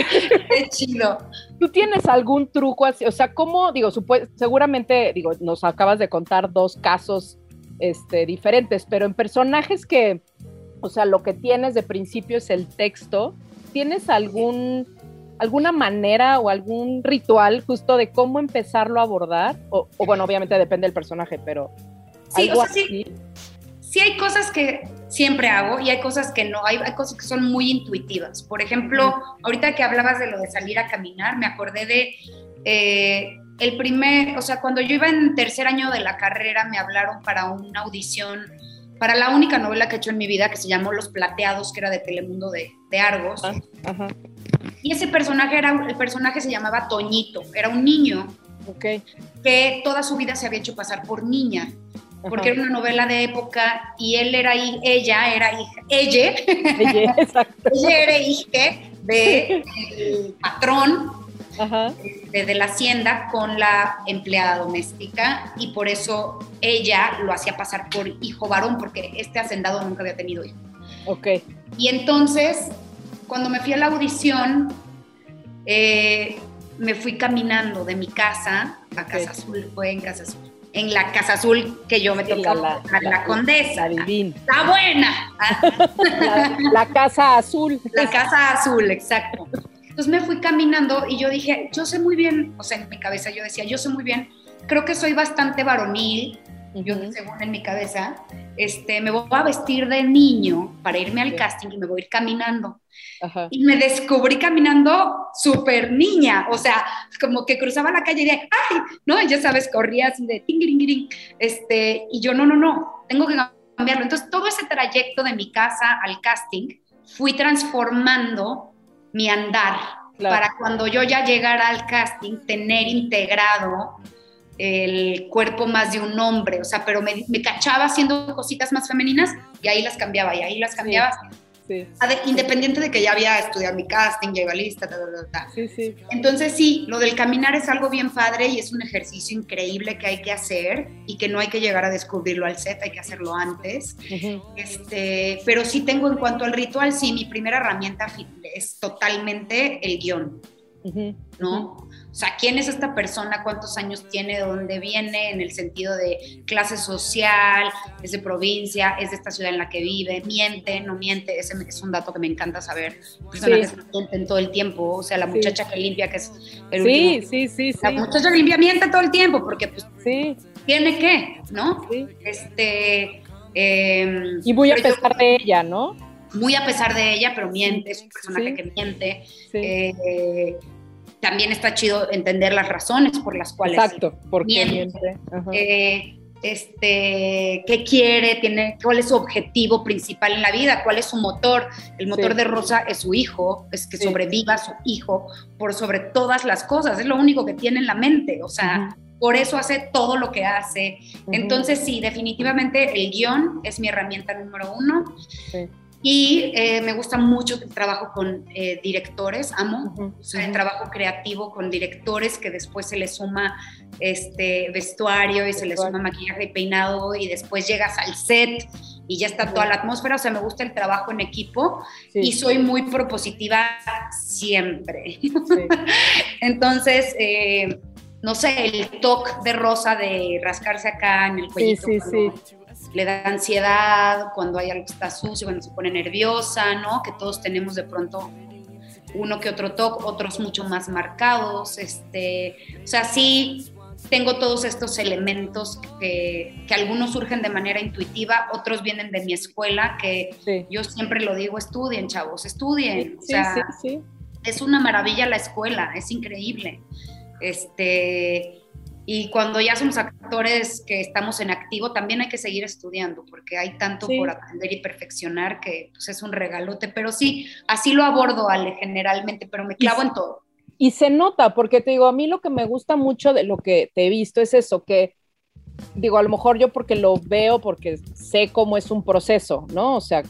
Qué chido. ¿Tú tienes algún truco así? O sea, ¿cómo, digo, seguramente, digo, nos acabas de contar dos casos este, diferentes, pero en personajes que, o sea, lo que tienes de principio es el texto, ¿tienes algún, alguna manera o algún ritual justo de cómo empezarlo a abordar? O, bueno, obviamente depende del personaje, pero sí, algo Sí, sí, hay cosas que siempre hago y hay cosas que no, hay, cosas que son muy intuitivas. Por ejemplo, ahorita que hablabas de lo de salir a caminar, me acordé de... Eh, el primer, o sea, cuando yo iba en tercer año de la carrera, me hablaron para una audición para la única novela que he hecho en mi vida, que se llamó Los Plateados, que era de Telemundo de, Argos. Ah, y ese personaje era, el personaje se llamaba Toñito, era un niño que toda su vida se había hecho pasar por niña, porque era una novela de época y él era ella era hija, ella, ella, ella era hija de patrón de, la hacienda con la empleada doméstica y por eso ella lo hacía pasar por hijo varón porque este hacendado nunca había tenido hijo. Ok. Y entonces, cuando me fui a la audición, eh, me fui caminando de mi casa a Casa Azul, fue en Casa Azul. En la Casa Azul que yo me tocaba a la, Condesa. La Está buena. la, Casa Azul. La Casa Azul, exacto. Entonces me fui caminando y yo dije, yo sé muy bien, o sea, en mi cabeza yo decía, yo sé muy bien, creo que soy bastante varonil, yo según en mi cabeza, este, me voy a vestir de niño para irme al casting y me voy a ir caminando. Y me descubrí caminando súper niña, o sea, como que cruzaba la calle y de, ¡ay! ¿No? Y ya sabes, corría así de ting, este, y yo, no, no, no, tengo que cambiarlo. Entonces, todo ese trayecto de mi casa al casting, fui transformando mi andar para cuando yo ya llegara al casting, tener integrado el cuerpo más de un hombre, o sea, pero me, me cachaba haciendo cositas más femeninas y ahí las cambiaba y ahí las cambiaba. Sí, independiente de que ya había estudiado mi casting, ya iba lista, Sí, sí. Entonces sí, lo del caminar es algo bien padre y es un ejercicio increíble que hay que hacer y que no hay que llegar a descubrirlo al set, hay que hacerlo antes. este, pero sí tengo en cuanto al ritual, sí, mi primera herramienta es totalmente el guion, ¿no? O sea, ¿quién es esta persona? ¿Cuántos años tiene? ¿De dónde viene? En el sentido de clase social, es de provincia, es de esta ciudad en la que vive, miente, no miente. Ese es un dato que me encanta saber. Personas que mienten todo el tiempo. O sea, la muchacha que limpia, que es el sí, Sí, sí, sí. La muchacha limpia miente todo el tiempo porque, pues, sí. tiene que, ¿no? Sí. Este. Em, y muy a pesar de ella, ¿no? Muy a pesar de ella, pero miente, es un personaje que miente. Eh, también está chido entender las razones por las cuales Exacto, porque miente. Eh, este, qué quiere, tiene, cuál es su objetivo principal en la vida, cuál es su motor. El motor de Rosa es su hijo, es que sobreviva su hijo por sobre todas las cosas, es lo único que tiene en la mente, o sea, por eso hace todo lo que hace. Entonces, sí, definitivamente el guion es mi herramienta número uno. Y eh, me gusta mucho el trabajo con eh, directores, amo el trabajo creativo con directores que después se le suma este vestuario y se le suma maquillaje y peinado y después llegas al set y ya está toda la atmósfera, o sea, me gusta el trabajo en equipo y soy muy propositiva siempre. Entonces, eh, no sé, el toque de rosa de rascarse acá en el cuello. Sí, sí, sí le da ansiedad, cuando hay algo que está sucio, cuando se pone nerviosa, ¿no? Que todos tenemos de pronto uno que otro toque, otros mucho más marcados, este, o sea, sí tengo todos estos elementos que, que algunos surgen de manera intuitiva, otros vienen de mi escuela, que yo siempre lo digo, estudien, chavos, estudien, o sea, es una maravilla la escuela, es increíble. Este, y cuando ya somos actores que estamos en activo, también hay que seguir estudiando, porque hay tanto por aprender y perfeccionar que pues, es un regalote. Pero sí, así lo abordo, Ale, generalmente, pero me clavo en todo. Y se nota, porque te digo, a mí lo que me gusta mucho de lo que te he visto es eso, que digo, a lo mejor yo porque lo veo, porque sé cómo es un proceso, ¿no? O sea,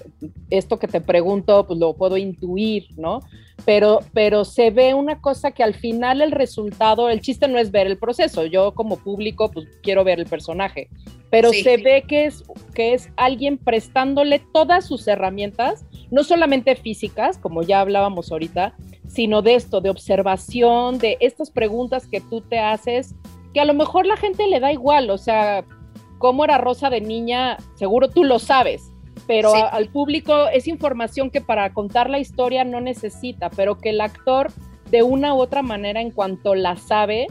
esto que te pregunto, pues lo puedo intuir, ¿no? Pero, pero se ve una cosa que al final el resultado, el chiste no es ver el proceso, yo como público, pues quiero ver el personaje, pero se ve que es, que es alguien prestándole todas sus herramientas, no solamente físicas, como ya hablábamos ahorita, sino de esto, de observación, de estas preguntas que tú te haces que a lo mejor la gente le da igual, o sea, cómo era Rosa de niña, seguro tú lo sabes, pero al público es información que para contar la historia no necesita, pero que el actor de una u otra manera en cuanto la sabe,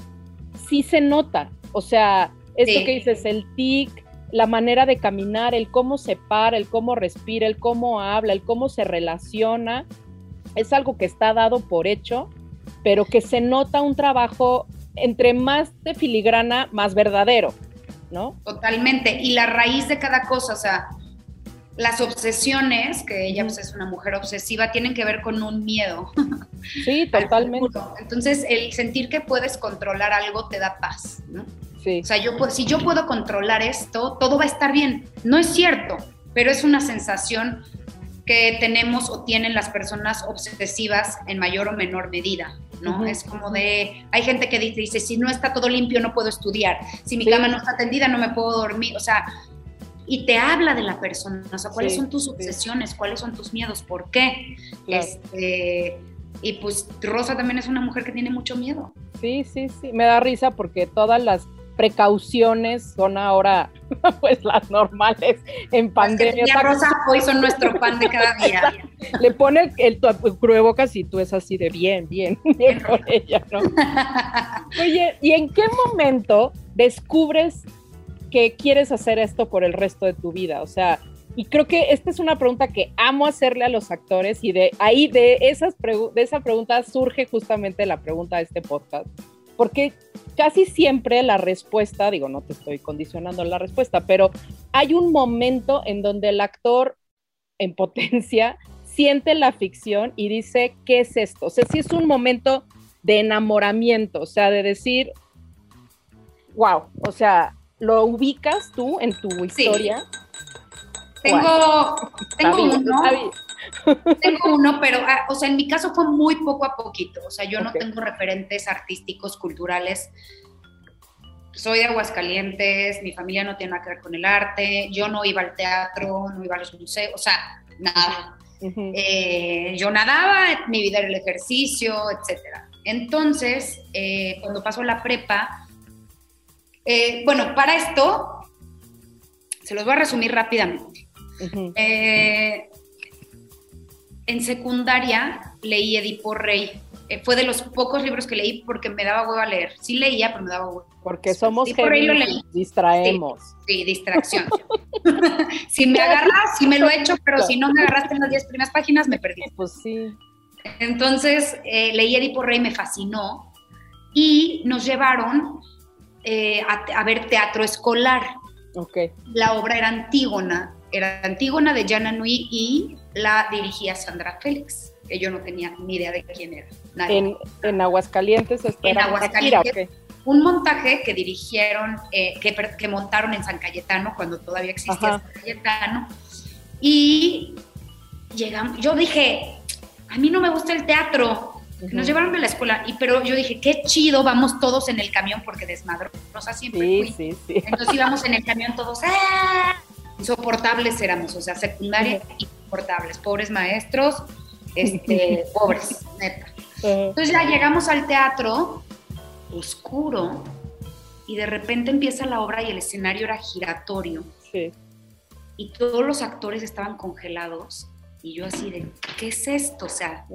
sí se nota. O sea, esto que dices, el tic, la manera de caminar, el cómo se para, el cómo respira, el cómo habla, el cómo se relaciona, es algo que está dado por hecho, pero que se nota un trabajo entre más de filigrana, más verdadero, ¿no? Totalmente. Y la raíz de cada cosa, o sea, las obsesiones, que ella pues, es una mujer obsesiva, tienen que ver con un miedo. Sí, totalmente. Entonces, el sentir que puedes controlar algo te da paz, ¿no? Sí. O sea, yo, si yo puedo controlar esto, todo va a estar bien. No es cierto, pero es una sensación que tenemos o tienen las personas obsesivas en mayor o menor medida. ¿No? Es como de, hay gente que dice, dice, si no está todo limpio no puedo estudiar, si mi cama no está tendida no me puedo dormir, o sea, y te habla de la persona, o sea, cuáles son tus obsesiones, cuáles son tus miedos, por qué. Este, y pues Rosa también es una mujer que tiene mucho miedo. Sí, sí, sí, me da risa porque todas las precauciones son ahora pues las normales en pandemia. Rosa hoy son nuestro pan de cada día. Le pone el, el bocas y tú es así de bien, bien, bien con ella, ¿no? Oye, ¿y en qué momento descubres que quieres hacer esto por el resto de tu vida? O sea, y creo que esta es una pregunta que amo hacerle a los actores y de ahí, de, esas de esa pregunta surge justamente la pregunta de este podcast. Porque casi siempre la respuesta, digo, no te estoy condicionando la respuesta, pero hay un momento en donde el actor en potencia siente la ficción y dice, ¿qué es esto? O sea, si es un momento de enamoramiento, o sea, de decir, wow, o sea, lo ubicas tú en tu historia. Tengo, tengo uno. Tengo uno, pero, ah, o sea, en mi caso fue muy poco a poquito. O sea, yo no tengo referentes artísticos, culturales. Soy de Aguascalientes, mi familia no tiene nada que ver con el arte, yo no iba al teatro, no iba a los museos, o sea, nada. Eh, yo nadaba, mi vida era el ejercicio, etcétera. Entonces, eh, cuando pasó la prepa, eh, bueno, para esto, se los voy a resumir rápidamente. En secundaria leí Edipo Rey. fue de los pocos libros que leí porque me daba huevo a leer. Sí leía, pero me daba huevo. Porque somos genios, distraemos. Sí, distracción. si me agarras, si me lo he hecho, pero si no me agarraste en las 10 primeras páginas, me perdí. Pues sí. Entonces, eh, leí Edipo Rey, me fascinó y nos llevaron eh, a, ver teatro escolar. Okay. La obra era Antígona, era Antígona de Jana Nui y la dirigía Sandra Félix, que yo no tenía ni idea de quién era. En, en, Aguascalientes, en Aguascalientes un montaje que dirigieron, eh, que, montaron en San Cayetano, cuando todavía existía San Cayetano. Y llegamos, yo dije, a mí no me gusta el teatro. Nos llevaron a la escuela, y, pero yo dije, qué chido, vamos todos en el camión, porque desmadrosa siempre sí, Sí, sí. Entonces íbamos en el camión todos, ¡ah! Insoportables éramos, o sea, secundaria, insoportables, pobres maestros, este, pobres, neta. Entonces ya llegamos al teatro oscuro y de repente empieza la obra y el escenario era giratorio. Y todos los actores estaban congelados y yo así de, ¿qué es esto? O sea,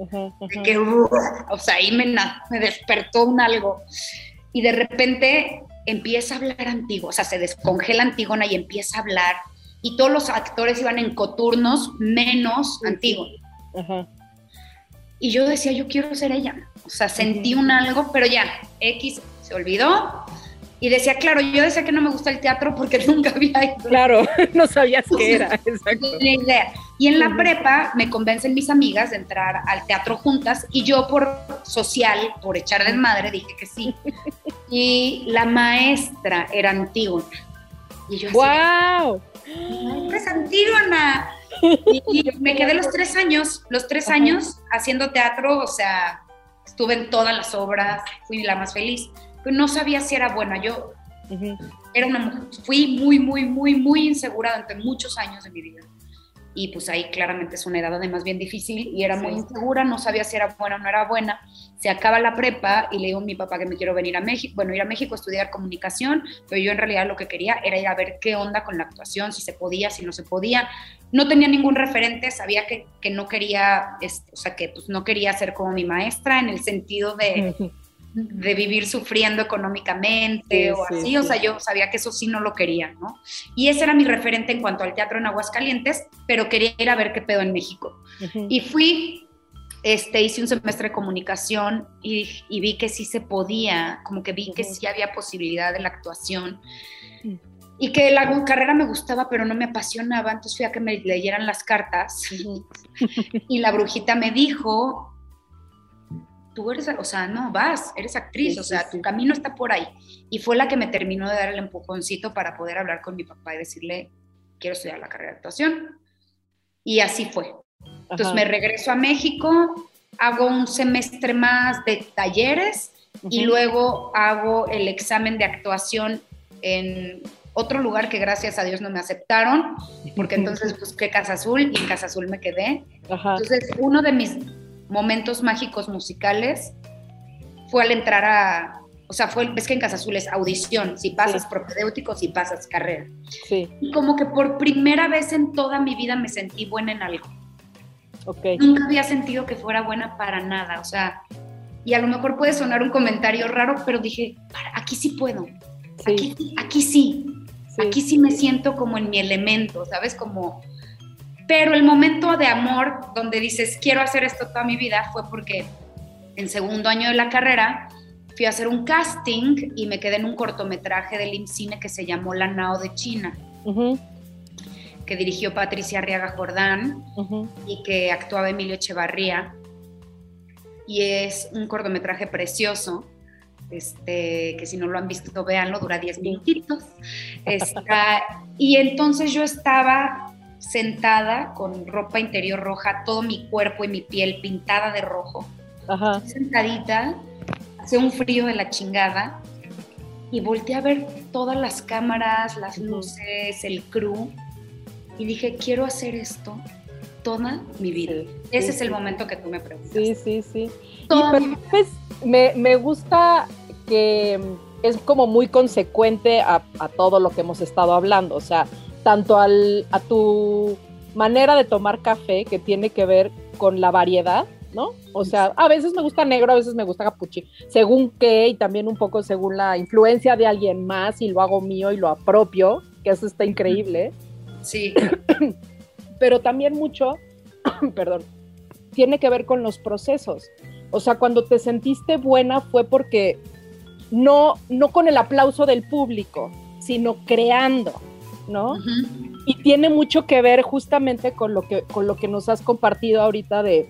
que, o sea, ahí me, me despertó un algo. Y de repente empieza a hablar Antígona, o sea, se descongela Antígona y empieza a hablar. Y todos los actores iban en coturnos menos Antígona. Y yo decía, yo quiero ser ella. O sea, sentí un algo, pero ya, X se olvidó. Y decía, claro, yo decía que no me gusta el teatro porque nunca había ido. Claro, no sabías qué era, exacto. idea. Y en la prepa me convencen mis amigas de entrar al teatro juntas y yo por social, por echar madre, dije que sí. Y la maestra era Antígona. Y yo ¡Wow! Es Antígona! Y, me quedé los tres años, los tres años haciendo teatro, o sea, estuve en todas las obras, fui la más feliz, pero no sabía si era buena. Yo era una fui muy, muy, muy, muy insegura durante muchos años de mi vida y pues ahí claramente es una edad además bien difícil y era muy insegura, no sabía si era buena o no era buena. Se acaba la prepa y le digo a mi papá que me quiero venir a México, bueno, ir a México a estudiar comunicación, pero yo en realidad lo que quería era ir a ver qué onda con la actuación, si se podía, si no se podía. No tenía ningún referente, sabía que, que no quería, este, o sea, que pues no quería ser como mi maestra en el sentido de... de vivir sufriendo económicamente o así, o sea, yo sabía que eso sí no lo quería, ¿no? Y ese era mi referente en cuanto al teatro en Aguascalientes, pero quería ir a ver qué pedo en México. Y fui, este, hice un semestre de comunicación y, vi que sí se podía, como que vi que sí había posibilidad de la actuación. Mm. Y que la carrera me gustaba, pero no me apasionaba, entonces fui a que me leyeran las cartas. y la brujita me dijo, tú eres, o sea, no, vas, eres actriz, o sea, tu camino está por ahí. Y fue la que me terminó de dar el empujoncito para poder hablar con mi papá y decirle, quiero estudiar la carrera de actuación. Y así fue. Entonces me regreso a México, hago un semestre más de talleres y luego hago el examen de actuación en otro lugar que gracias a Dios no me aceptaron, porque entonces busqué Casa Azul y en Casa Azul me quedé. Entonces, uno de mis momentos mágicos musicales fue al entrar a, O sea, fue, ves que en Casa Azul es audición, si pasas propedéutico, si pasas carrera. Sí. Y como que por primera vez en toda mi vida me sentí buena en algo. Ok. Nunca había sentido que fuera buena para nada, o sea, y a lo mejor puede sonar un comentario raro, pero dije, "Para, aquí sí puedo, Sí. aquí, sí- aquí sí, Sí. aquí sí me siento como en mi elemento, ¿sabes? Como... Pero el momento de amor donde dices, quiero hacer esto toda mi vida, fue porque en segundo año de la carrera fui a hacer un casting y me quedé en un cortometraje del IMCINE que se llamó La Nao de China, que dirigió Patricia Arriaga Jordán y que actuaba Emilio Echevarría. Y es un cortometraje precioso, este, que si no lo han visto, véanlo, dura 10 minutitos. Está- y entonces yo estaba sentada con ropa interior roja, todo mi cuerpo y mi piel pintada de rojo, Ajá. sentadita, hace un frío de la chingada, y volteé a ver todas las cámaras, las luces, el crew, y dije, quiero hacer esto toda mi vida. Sí, Ese sí, es el sí. momento que tú me preguntas. Sí, sí, sí. Y Toda pero, mi- pues, me, me gusta que es como muy consecuente a, a todo lo que hemos estado hablando, o sea, tanto al, a tu manera de tomar café que tiene que ver con la variedad, ¿no? O sea, a veces me gusta negro, a veces me gusta capuchi, según qué y también un poco según la influencia de alguien más y lo hago mío y lo apropio, que eso está increíble Sí, pero también mucho, perdón, tiene que ver con los procesos. O sea, cuando te sentiste buena fue porque no, no con el aplauso del público, sino creando, ¿no? Y tiene mucho que ver justamente con lo que, con lo que nos has compartido ahorita de,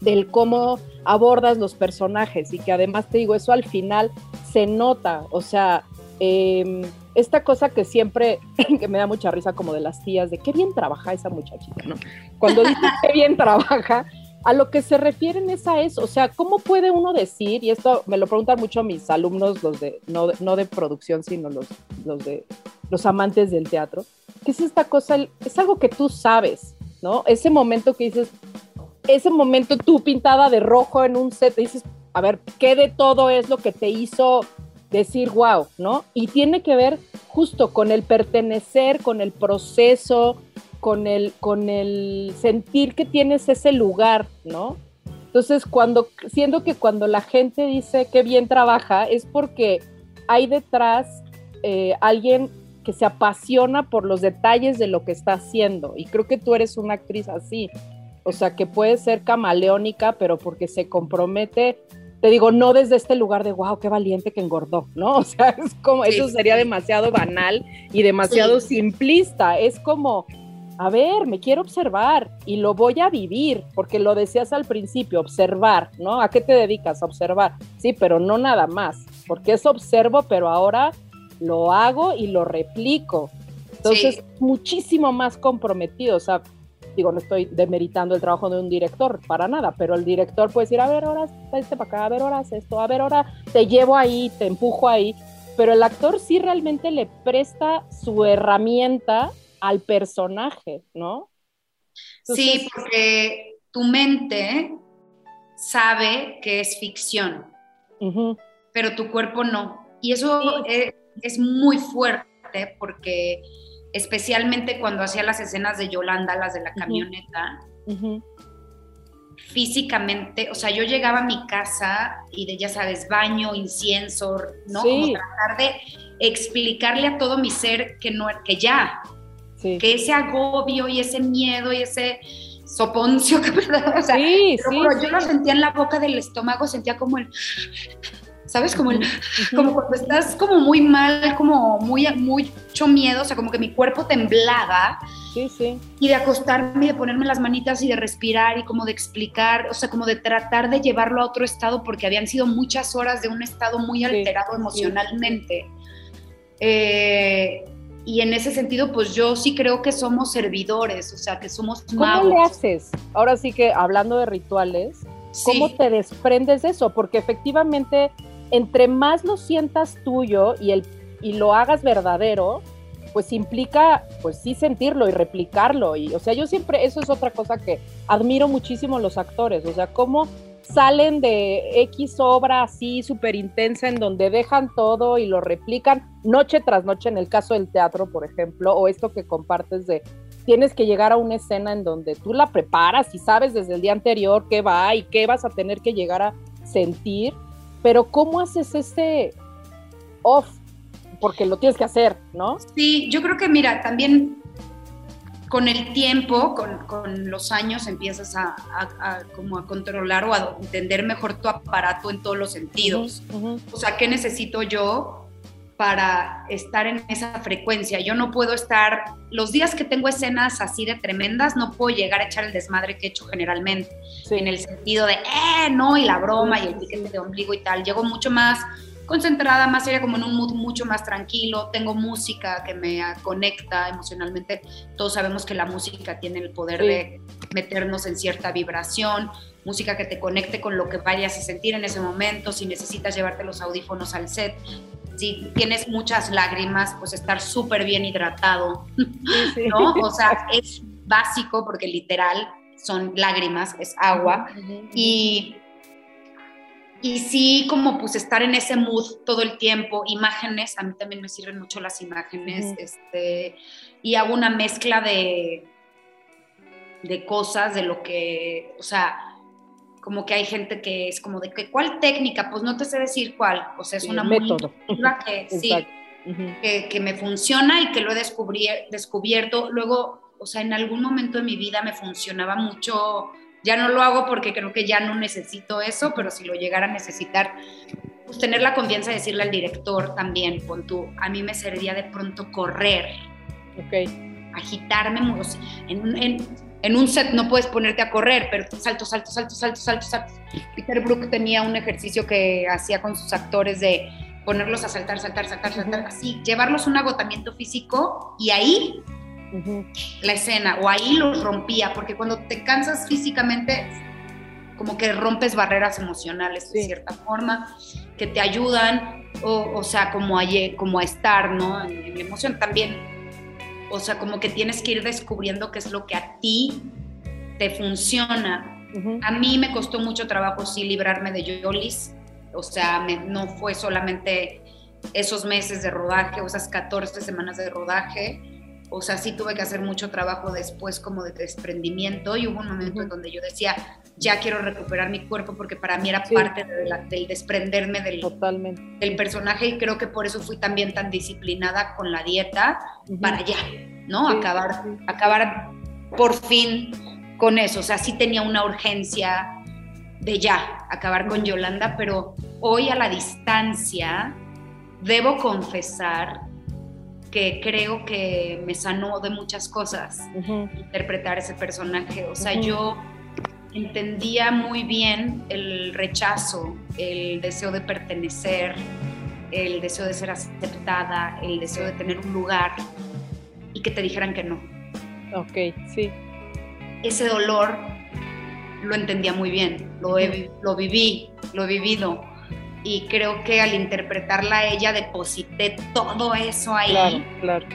del cómo abordas los personajes y que además te digo, eso al final se nota, o sea, eh, esta cosa que siempre, que me da mucha risa como de las tías, de qué bien trabaja esa muchachita, ¿no? Cuando dices qué bien trabaja, a lo que se refieren es a eso, o sea, ¿cómo puede uno decir, y esto me lo preguntan mucho mis alumnos, los de, no, no de producción, sino los, los de los amantes del teatro, que es esta cosa, es algo que tú sabes, ¿no? Ese momento que dices, ese momento tú pintada de rojo en un set, dices, a ver, ¿qué de todo es lo que te hizo decir wow, ¿no? Y tiene que ver justo con el pertenecer, con el proceso, con el, con el sentir que tienes ese lugar, ¿no? Entonces, cuando, siendo que cuando la gente dice que bien trabaja, es porque hay detrás eh, alguien que se apasiona por los detalles de lo que está haciendo. Y creo que tú eres una actriz así. O sea, que puede ser camaleónica, pero porque se compromete, te digo, no desde este lugar de, wow, qué valiente que engordó, ¿no? O sea, es como, Sí. eso sería demasiado banal y demasiado simplista. Es como, a ver, me quiero observar y lo voy a vivir, porque lo decías al principio, observar, ¿no? ¿A qué te dedicas? A observar. Sí, pero no nada más, porque es observo, pero ahora lo hago y lo replico. Entonces, Sí. muchísimo más comprometido, o sea, digo, no estoy demeritando el trabajo de un director para nada, pero el director puede decir, a ver, ahora este para acá, a ver, ahora esto, a ver, ahora te llevo ahí, te empujo ahí, pero el actor sí realmente le presta su herramienta al personaje, ¿no? sí, porque tu mente sabe que es ficción, pero tu cuerpo no. Y eso Sí. es, es muy fuerte porque especialmente cuando hacía las escenas de Yolanda, las de la camioneta, físicamente, o sea, yo llegaba a mi casa y de, ya sabes, baño, incienso, ¿no? Sí. Como tratar de explicarle a todo mi ser que no, que ya, sí. que ese agobio y ese miedo y ese soponcio, que o sea, sí, pero- sí, pero yo sí. lo sentía en la boca del estómago, sentía como el, ¿sabes? Como el, como cuando estás como muy mal, como muy, mucho miedo, o sea, como que mi cuerpo temblaba Sí, sí. y de acostarme y de ponerme las manitas y de respirar y como de explicar, o sea, como de tratar de llevarlo a otro estado porque habían sido muchas horas de un estado muy alterado emocionalmente. Eh, y en ese sentido, pues yo sí creo que somos servidores, o sea, que somos ¿Cómo magos. le haces? Ahora sí que hablando de rituales, ¿cómo Sí. te desprendes de eso? Porque efectivamente, entre más lo sientas tuyo y, el, y lo hagas verdadero, pues implica, pues sí sentirlo y replicarlo. Y, o sea, yo siempre, eso es otra cosa que admiro muchísimo los actores, o sea, cómo salen de X obra así súper intensa en donde dejan todo y lo replican noche tras noche en el caso del teatro, por ejemplo, o esto que compartes de tienes que llegar a una escena en donde tú la preparas y sabes desde el día anterior qué va y qué vas a tener que llegar a sentir, pero ¿cómo haces ese off? Porque lo tienes que hacer, ¿no? Sí, yo creo que mira, también con el tiempo, con, los años, empiezas a, como a controlar o a entender mejor tu aparato en todos los sentidos. O sea, ¿qué necesito yo para estar en esa frecuencia? Yo no puedo estar, los días que tengo escenas así de tremendas, no puedo llegar a echar el desmadre que he hecho generalmente, en el sentido de, eh, no, y la broma y el piquete de ombligo y tal. Llego mucho más concentrada, más seria, como en un mood mucho más tranquilo. Tengo música que me conecta emocionalmente. Todos sabemos que la música tiene el poder de meternos en cierta vibración. Música que te conecte con lo que vayas a sentir en ese momento. Si necesitas llevarte los audífonos al set. Si tienes muchas lágrimas, pues estar súper bien hidratado, ¿no? O sea, es básico porque literal son lágrimas, es agua. Y y sí, como pues estar en ese mood todo el tiempo, imágenes, a mí también me sirven mucho las imágenes, este, y hago una mezcla de, de cosas, de lo que, o sea, como que hay gente que es como de que, ¿cuál técnica? Pues no te sé decir cuál, o sea, es una método. que sí, que, que, me funciona y que lo he descubierto. Luego, o sea, en algún momento de mi vida me funcionaba mucho ya no lo hago porque creo que ya no necesito eso, pero si lo llegara a necesitar, pues tener la confianza de decirle al director también, con tu, a mí me serviría de pronto correr, okay. agitarme, en, en, en, un set no puedes ponerte a correr, pero salto, salto, salto, salto, salto, salto. Peter Brook tenía un ejercicio que hacía con sus actores de ponerlos a saltar, saltar, saltar, saltar, así, llevarlos un agotamiento físico y ahí la escena o ahí los rompía, porque cuando te cansas físicamente, como que rompes barreras emocionales de cierta forma, que te ayudan, o, o sea, como a, como a estar, ¿no? En, la emoción también, o sea, como que tienes que ir descubriendo qué es lo que a ti te funciona. A mí me costó mucho trabajo, sí, librarme de Yolis, o sea, no fue solamente esos meses de rodaje o esas 14 semanas de rodaje, o sea, sí tuve que hacer mucho trabajo después como de desprendimiento y hubo un momento en donde yo decía, ya quiero recuperar mi cuerpo porque para mí era parte del desprenderme del, del personaje y creo que por eso fui también tan disciplinada con la dieta para ya, ¿no? Acabar, acabar por fin con eso, o sea, sí tenía una urgencia de ya, acabar con Yolanda, pero hoy a la distancia debo confesar que creo que me sanó de muchas cosas interpretar ese personaje. O sea, yo entendía muy bien el rechazo, el deseo de pertenecer, el deseo de ser aceptada, el deseo de tener un lugar y que te dijeran que no. Ok, sí. Ese dolor lo entendía muy bien, lo, lo viví, lo he vivido y creo que al interpretarla ella deposité todo eso ahí. Claro, claro.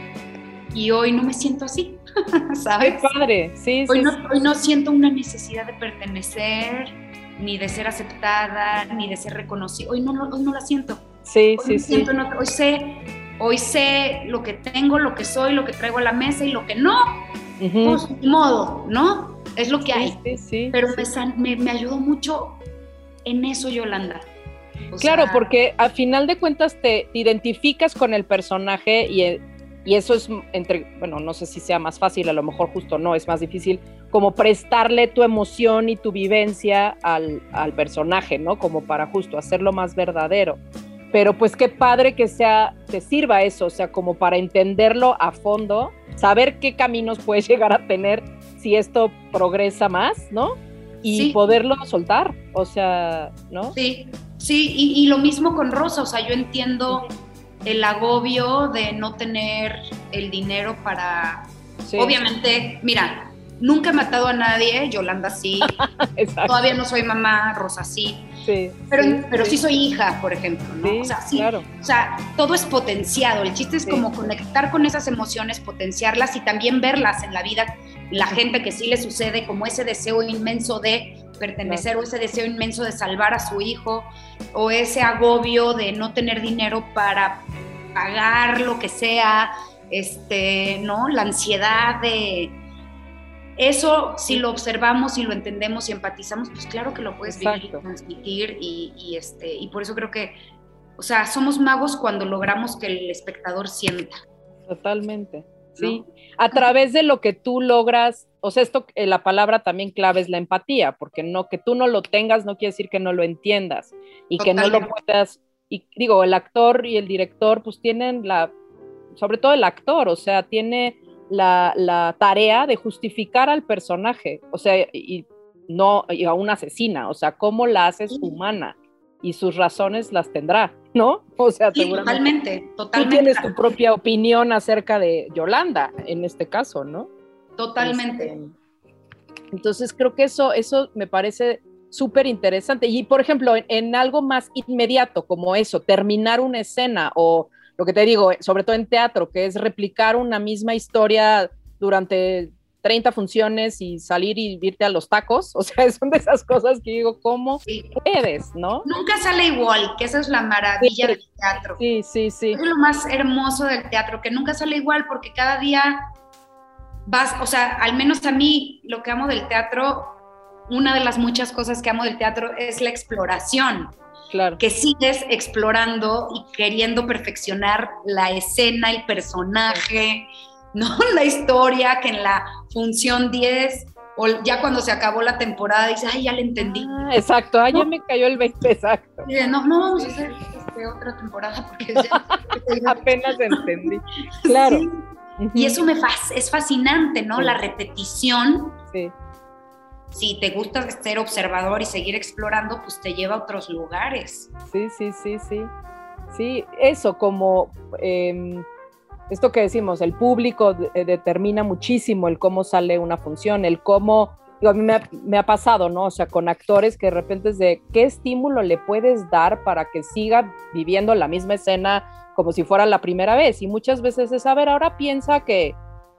Y hoy no me siento así, ¿sabes? Qué padre, sí, hoy sí, no, Hoy no siento una necesidad de pertenecer, ni de ser aceptada, ni de ser reconocida. Hoy no, hoy no la siento. Sí, sí, sí. hoy sé, hoy sé lo que tengo, lo que soy, lo que traigo a la mesa y lo que no. Pues, modo, ¿no? Es lo que hay. Sí, sí, Pero me, me ayudó mucho en eso, Yolanda claro, porque al final de cuentas te, identificas con el personaje y, y, eso es entre, bueno, no sé si sea más fácil, a lo mejor justo no, es más difícil, como prestarle tu emoción y tu vivencia al, al personaje, ¿no? Como para justo hacerlo más verdadero. Pero pues qué padre que sea, te sirva eso, o sea, como para entenderlo a fondo, saber qué caminos puedes llegar a tener si esto progresa más, ¿no? Y poderlo soltar, o sea, ¿no? Sí, Sí, y, lo mismo con Rosa, o sea, yo entiendo el agobio de no tener el dinero para... Obviamente, mira, nunca he matado a nadie, Yolanda sí, todavía no soy mamá, Rosa sí, sí pero, sí, pero sí. soy hija, por ejemplo, ¿no? o sea, sí, claro. o sea, todo es potenciado, el chiste es como conectar con esas emociones, potenciarlas y también verlas en la vida, la gente que sí le sucede como ese deseo inmenso de pertenecer o ese deseo inmenso de salvar a su hijo o ese agobio de no tener dinero para pagar lo que sea, este, ¿no? La ansiedad de eso si lo observamos y lo entendemos y empatizamos, pues claro que lo puedes vivir y transmitir y, este y por eso creo que o sea, somos magos cuando logramos que el espectador sienta. Totalmente. Sí, a través de lo que tú logras, o sea, esto, eh, la palabra también clave es la empatía, porque no que tú no lo tengas no quiere decir que no lo entiendas y que no lo puedas, y digo, el actor y el director pues tienen la, sobre todo el actor, o sea, tiene la, tarea de justificar al personaje, o sea, y no y a una asesina, o sea, cómo la haces humana y sus razones las tendrá, ¿no? O sea, totalmente, totalmente. Tú tienes tu propia opinión acerca de Yolanda en este caso, ¿no? Totalmente. Este, entonces creo que eso, eso me parece súper interesante. Y por ejemplo, en, algo más inmediato como eso, terminar una escena o lo que te digo, sobre todo en teatro, que es replicar una misma historia durante 30 funciones y salir y irte a los tacos. O sea, son de esas cosas que digo, ¿cómo puedes, no? Nunca sale igual, que esa es la maravilla del teatro. Sí, sí, sí. Es lo más hermoso del teatro, que nunca sale igual porque cada día vas, o sea, al menos a mí lo que amo del teatro, una de las muchas cosas que amo del teatro es la exploración. Claro. Que sigues explorando y queriendo perfeccionar la escena, el personaje. ¿no? La historia que en la función 10 o ya cuando se acabó la temporada dice, ay, ya le entendí. Ah, exacto, ay, ya me cayó el 20, exacto. no, no vamos a hacer este, otra temporada porque ya, apenas entendí. Claro. Y eso me es fascinante, ¿no? La repetición. Sí. Si te gusta ser observador y seguir explorando, pues te lleva a otros lugares. Sí, sí, sí, sí. Sí, eso como em, esto que decimos, el público eh, determina muchísimo el cómo sale una función, el cómo, a mí me ha, pasado, ¿no? O sea, con actores que de repente es de qué estímulo le puedes dar para que siga viviendo la misma escena como si fuera la primera vez. Y muchas veces es, a ver, ahora piensa que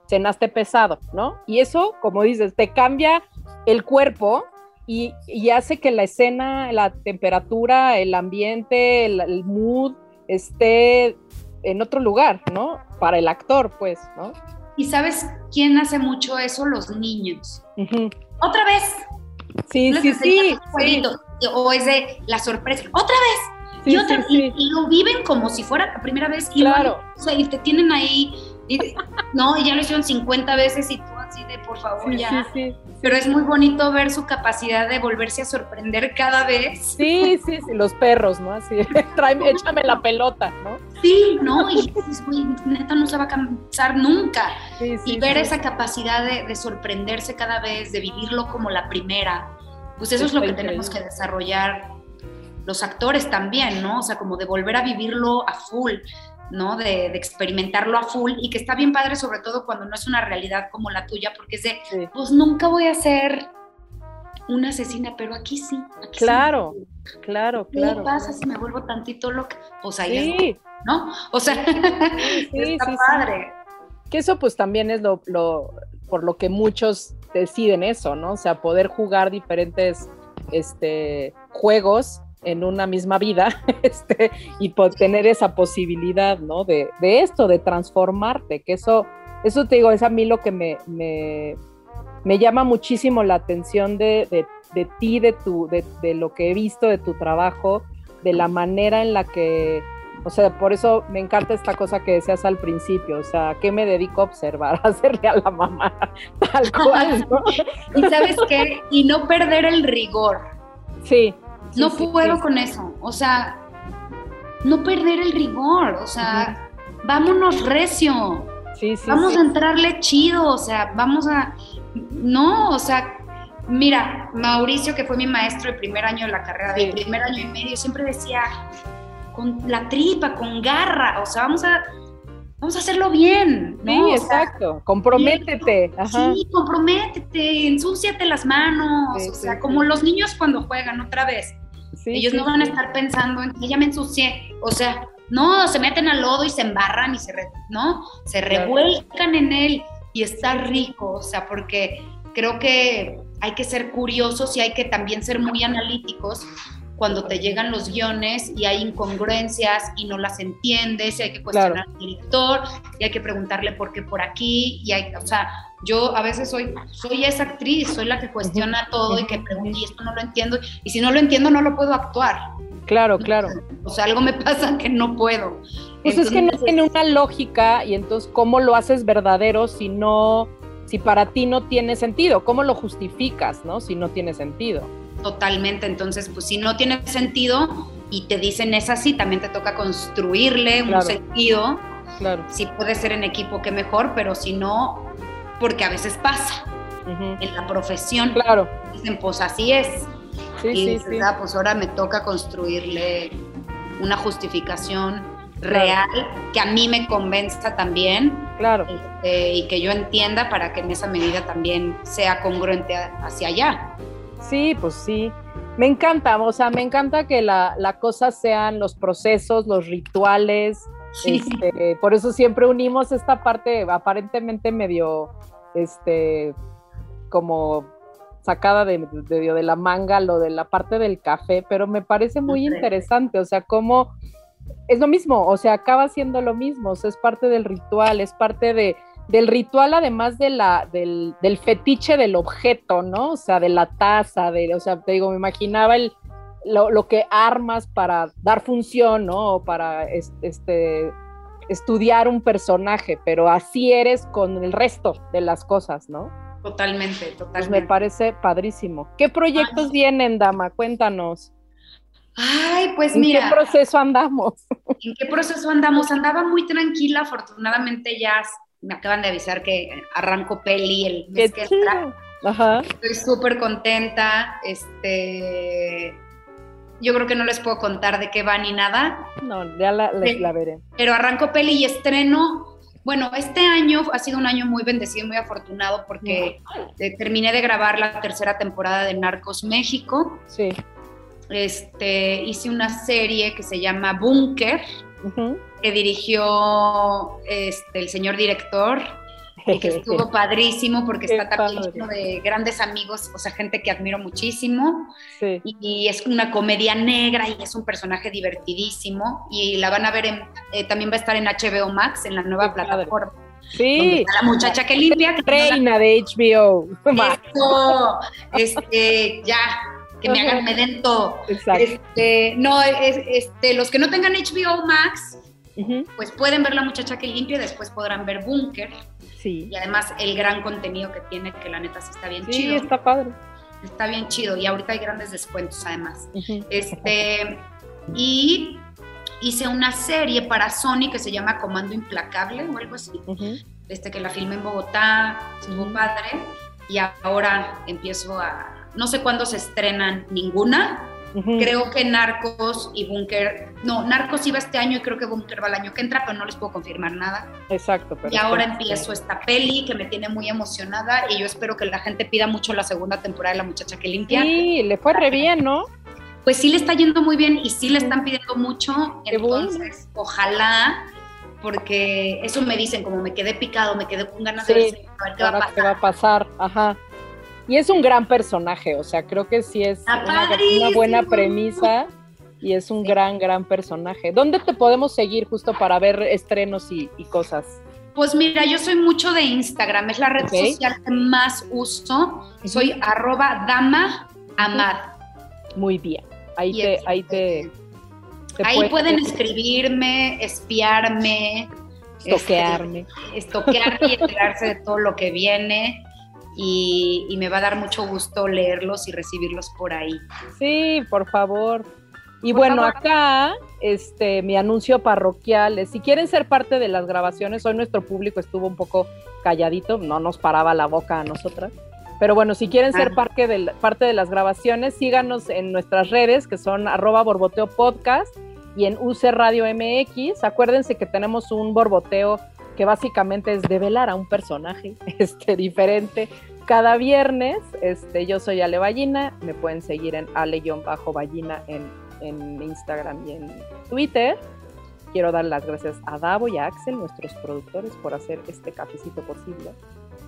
cenaste pesado, ¿no? Y eso, como dices, te cambia el cuerpo y, hace que la escena, la temperatura, el ambiente, el, el mood esté en otro lugar, ¿no? Para el actor, pues, ¿no? ¿Y sabes quién hace mucho eso? Los niños. ¿Otra vez? Sí, sí, sí, O es de la sorpresa. ¡Otra vez! Y, otra, y, lo viven como si fuera la primera vez. Y claro. o sea, y te tienen ahí, no, y ya lo hicieron 50 veces y tú así de, por favor, ya. Pero es muy bonito ver su capacidad de volverse a sorprender cada vez. Sí, sí, sí, los perros, ¿no? Así, tráeme, échame la pelota, ¿no? Sí, ¿no? Y neta no se va a cansar nunca. y ver esa capacidad de, sorprenderse cada vez, de vivirlo como la primera, pues eso es lo que tenemos que desarrollar los actores también, ¿no? O sea, como de volver a vivirlo a full, ¿no? De, experimentarlo a full y que está bien padre, sobre todo cuando no es una realidad como la tuya, porque es de, pues nunca voy a ser una asesina, pero aquí sí. claro, claro, claro. ¿Qué pasa si me vuelvo tantito loca? Pues ahí sí. ¿no? O sea, está padre. Que eso pues también es lo, por lo que muchos deciden eso, ¿no? O sea, poder jugar diferentes este, juegos en una misma vida este, y tener esa posibilidad, ¿no? De, esto, de transformarte, que eso, eso te digo, es a mí lo que me, me, llama muchísimo la atención de, de, ti, de, tu, de, de, lo que he visto, de tu trabajo, de la manera en la que, o sea, por eso me encanta esta cosa que decías al principio, o sea, ¿qué me dedico a observar? A hacerle a la mamá, tal cual, ¿no? y sabes qué, y no perder el rigor. Sí, no puedo con eso. O sea, no perder el rigor. O sea, vámonos recio. vamos a entrarle chido. O sea, vamos a. No, o sea, mira, Mauricio, que fue mi maestro el primer año de la carrera, del primer año y medio, siempre decía con la tripa, con garra. O sea, vamos a vamos a hacerlo bien. ¿no? Sí, exacto, comprométete. Sí, comprométete, ensúciate las manos, o sea, como los niños cuando juegan otra vez. Ellos no van a estar pensando en que ya me ensucié. O sea, no, se meten al lodo y se embarran y se, ¿no? Se revuelcan en él y está rico, o sea, porque creo que hay que ser curiosos y hay que también ser muy analíticos cuando te llegan los guiones y hay incongruencias y no las entiendes, y hay que cuestionar al director, y hay que preguntarle por qué por aquí, y hay, o sea, yo a veces soy, soy esa actriz, soy la que cuestiona todo y que pregunta, y esto no lo entiendo, y si no lo entiendo no lo puedo actuar. Claro, claro. O sea, algo me pasa que no puedo. Pues es que no tiene una lógica y entonces, ¿cómo lo haces verdadero si no, si para ti no tiene sentido? ¿Cómo lo justificas, no? Si no tiene sentido. Totalmente, entonces, pues si no tiene sentido y te dicen es así, también te toca construirle un sentido. Claro. Si puede ser en equipo, que mejor, pero si no, porque a veces pasa en la profesión. Claro. Dicen, pues así es. Sí, y sí, ah, pues ahora me toca construirle una justificación real que a mí me convenza también. Claro. Este, y que yo entienda para que en esa medida también sea congruente hacia allá. Sí, pues sí. Me encanta, o sea, me encanta que la, la cosa sean los procesos, los rituales. Este, por eso siempre unimos esta parte aparentemente medio, este, como sacada de, de, la manga, lo de la parte del café, pero me parece muy interesante, o sea, cómo es lo mismo, o sea, acaba siendo lo mismo, o sea, es parte del ritual, es parte de, del ritual además de la, del, del, fetiche del objeto, ¿no? O sea, de la taza, de, o sea, te digo, me imaginaba el, lo, lo que armas para dar función, ¿no? O para este, estudiar un personaje, pero así eres con el resto de las cosas, ¿no? Totalmente, totalmente. Pues me parece padrísimo. ¿Qué proyectos vienen, Dama? Cuéntanos. Ay, pues mira. ¿En qué proceso andamos? ¿En qué proceso andamos? Andaba muy tranquila, afortunadamente ya me acaban de avisar que arranco peli el mes que entra. Ajá. Estoy súper contenta. Este, yo creo que no les puedo contar de qué va ni nada. No, ya la, la veré. Pero arranco peli y estreno bueno, este año ha sido un año muy bendecido, muy afortunado porque terminé de grabar la tercera temporada de Narcos México. Sí. Este, hice una serie que se llama Bunker, que dirigió este, el señor director y que estuvo padrísimo porque está también lleno de grandes amigos, o sea, gente que admiro muchísimo. Y, es una comedia negra y es un personaje divertidísimo. Y la van a ver, en, eh, también va a estar en HBO Max, en la nueva plataforma. Sí. la muchacha que limpia. Reina de HBO. Eso, este, ya, que me hagan, me den todo. Este, no, este, los que no tengan HBO Max, pues pueden ver La muchacha que limpia, después podrán ver Bunker. Sí. Y además el gran contenido que tiene, que la neta sí está bien chido. Sí, está padre. Está bien chido y ahorita hay grandes descuentos además. Este, y hice una serie para Sony que se llama Comando Implacable o algo así. Este que la filmé en Bogotá, estuvo padre y ahora empiezo a no sé cuándo se estrenan ninguna, Creo que Narcos y Bunker, no, Narcos iba este año y creo que Bunker va el año que entra, pero no les puedo confirmar nada. Exacto. Y ahora empiezo esta peli que me tiene muy emocionada y yo espero que la gente pida mucho la segunda temporada de La Muchacha que Limpia. Sí, le fue re bien, ¿no? Pues sí le está yendo muy bien y sí le están pidiendo mucho, entonces ojalá porque eso me dicen, como me quedé picado, me quedé con ganas de ver, qué va a pasar. Qué va a pasar, ajá. Y es un gran personaje, o sea, creo que sí es una, buena premisa y es un gran, gran personaje. ¿Dónde te podemos seguir justo para ver estrenos y, cosas? Pues mira, yo soy mucho de Instagram, es la red social que más uso. Soy arroba dama amad. Muy bien, ahí te, ahí te, ahí pueden escribirme, espiarme, estoquearme. Este, estoquearme y enterarse de todo lo que viene y, me va a dar mucho gusto leerlos y recibirlos por ahí. Sí, por favor. Y bueno, acá este mi anuncio parroquial es, si quieren ser parte de las grabaciones, hoy nuestro público estuvo un poco calladito, no nos paraba la boca a nosotras. Pero bueno, si quieren ser ah. parte, de, parte de las grabaciones, síganos en nuestras redes, que son arroba borboteo podcast y en UC Radio MX. Acuérdense que tenemos un borboteo que básicamente es develar a un personaje este, diferente. Cada viernes, este, yo soy Ale Ballina, me pueden seguir en ale-ballina en, en Instagram y en Twitter. Quiero dar las gracias a Davo y a Axel, nuestros productores, por hacer este cafecito posible.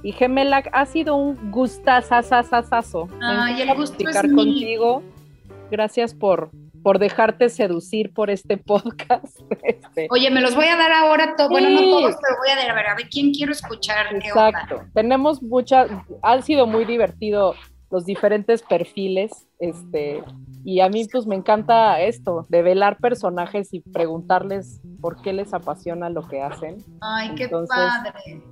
Y Gemela, ha sido un gustazazazazazo. Ay, el gusto contigo. Gracias por, por dejarte seducir por este podcast. Este. Oye, me los voy a dar ahora, todo. bueno, no todos, pero voy a dar, a ver, a ver, ¿quién quiero escuchar? Exacto. Tenemos muchas, han sido muy divertido los diferentes perfiles, este, y a mí pues me encanta esto, de velar personajes y preguntarles por qué les apasiona lo que hacen. Ay, qué padre.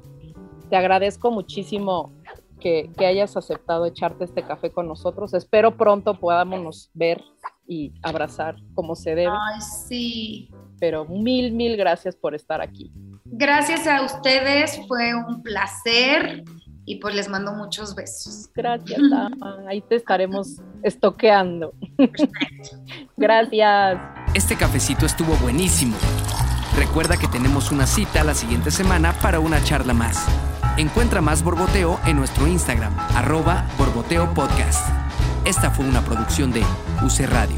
Te agradezco muchísimo que, que, hayas aceptado echarte este café con nosotros. Espero pronto podamos ver y abrazar como se debe. Ay, sí. Pero mil, mil gracias por estar aquí. Gracias a ustedes, fue un placer y pues les mando muchos besos. Gracias, Ahí te estaremos estoqueando. Gracias. Este cafecito estuvo buenísimo. Recuerda que tenemos una cita la siguiente semana para una charla más. Encuentra más Borboteo en nuestro Instagram, arroba Borboteo Podcast. Esta fue una producción de UC Radio.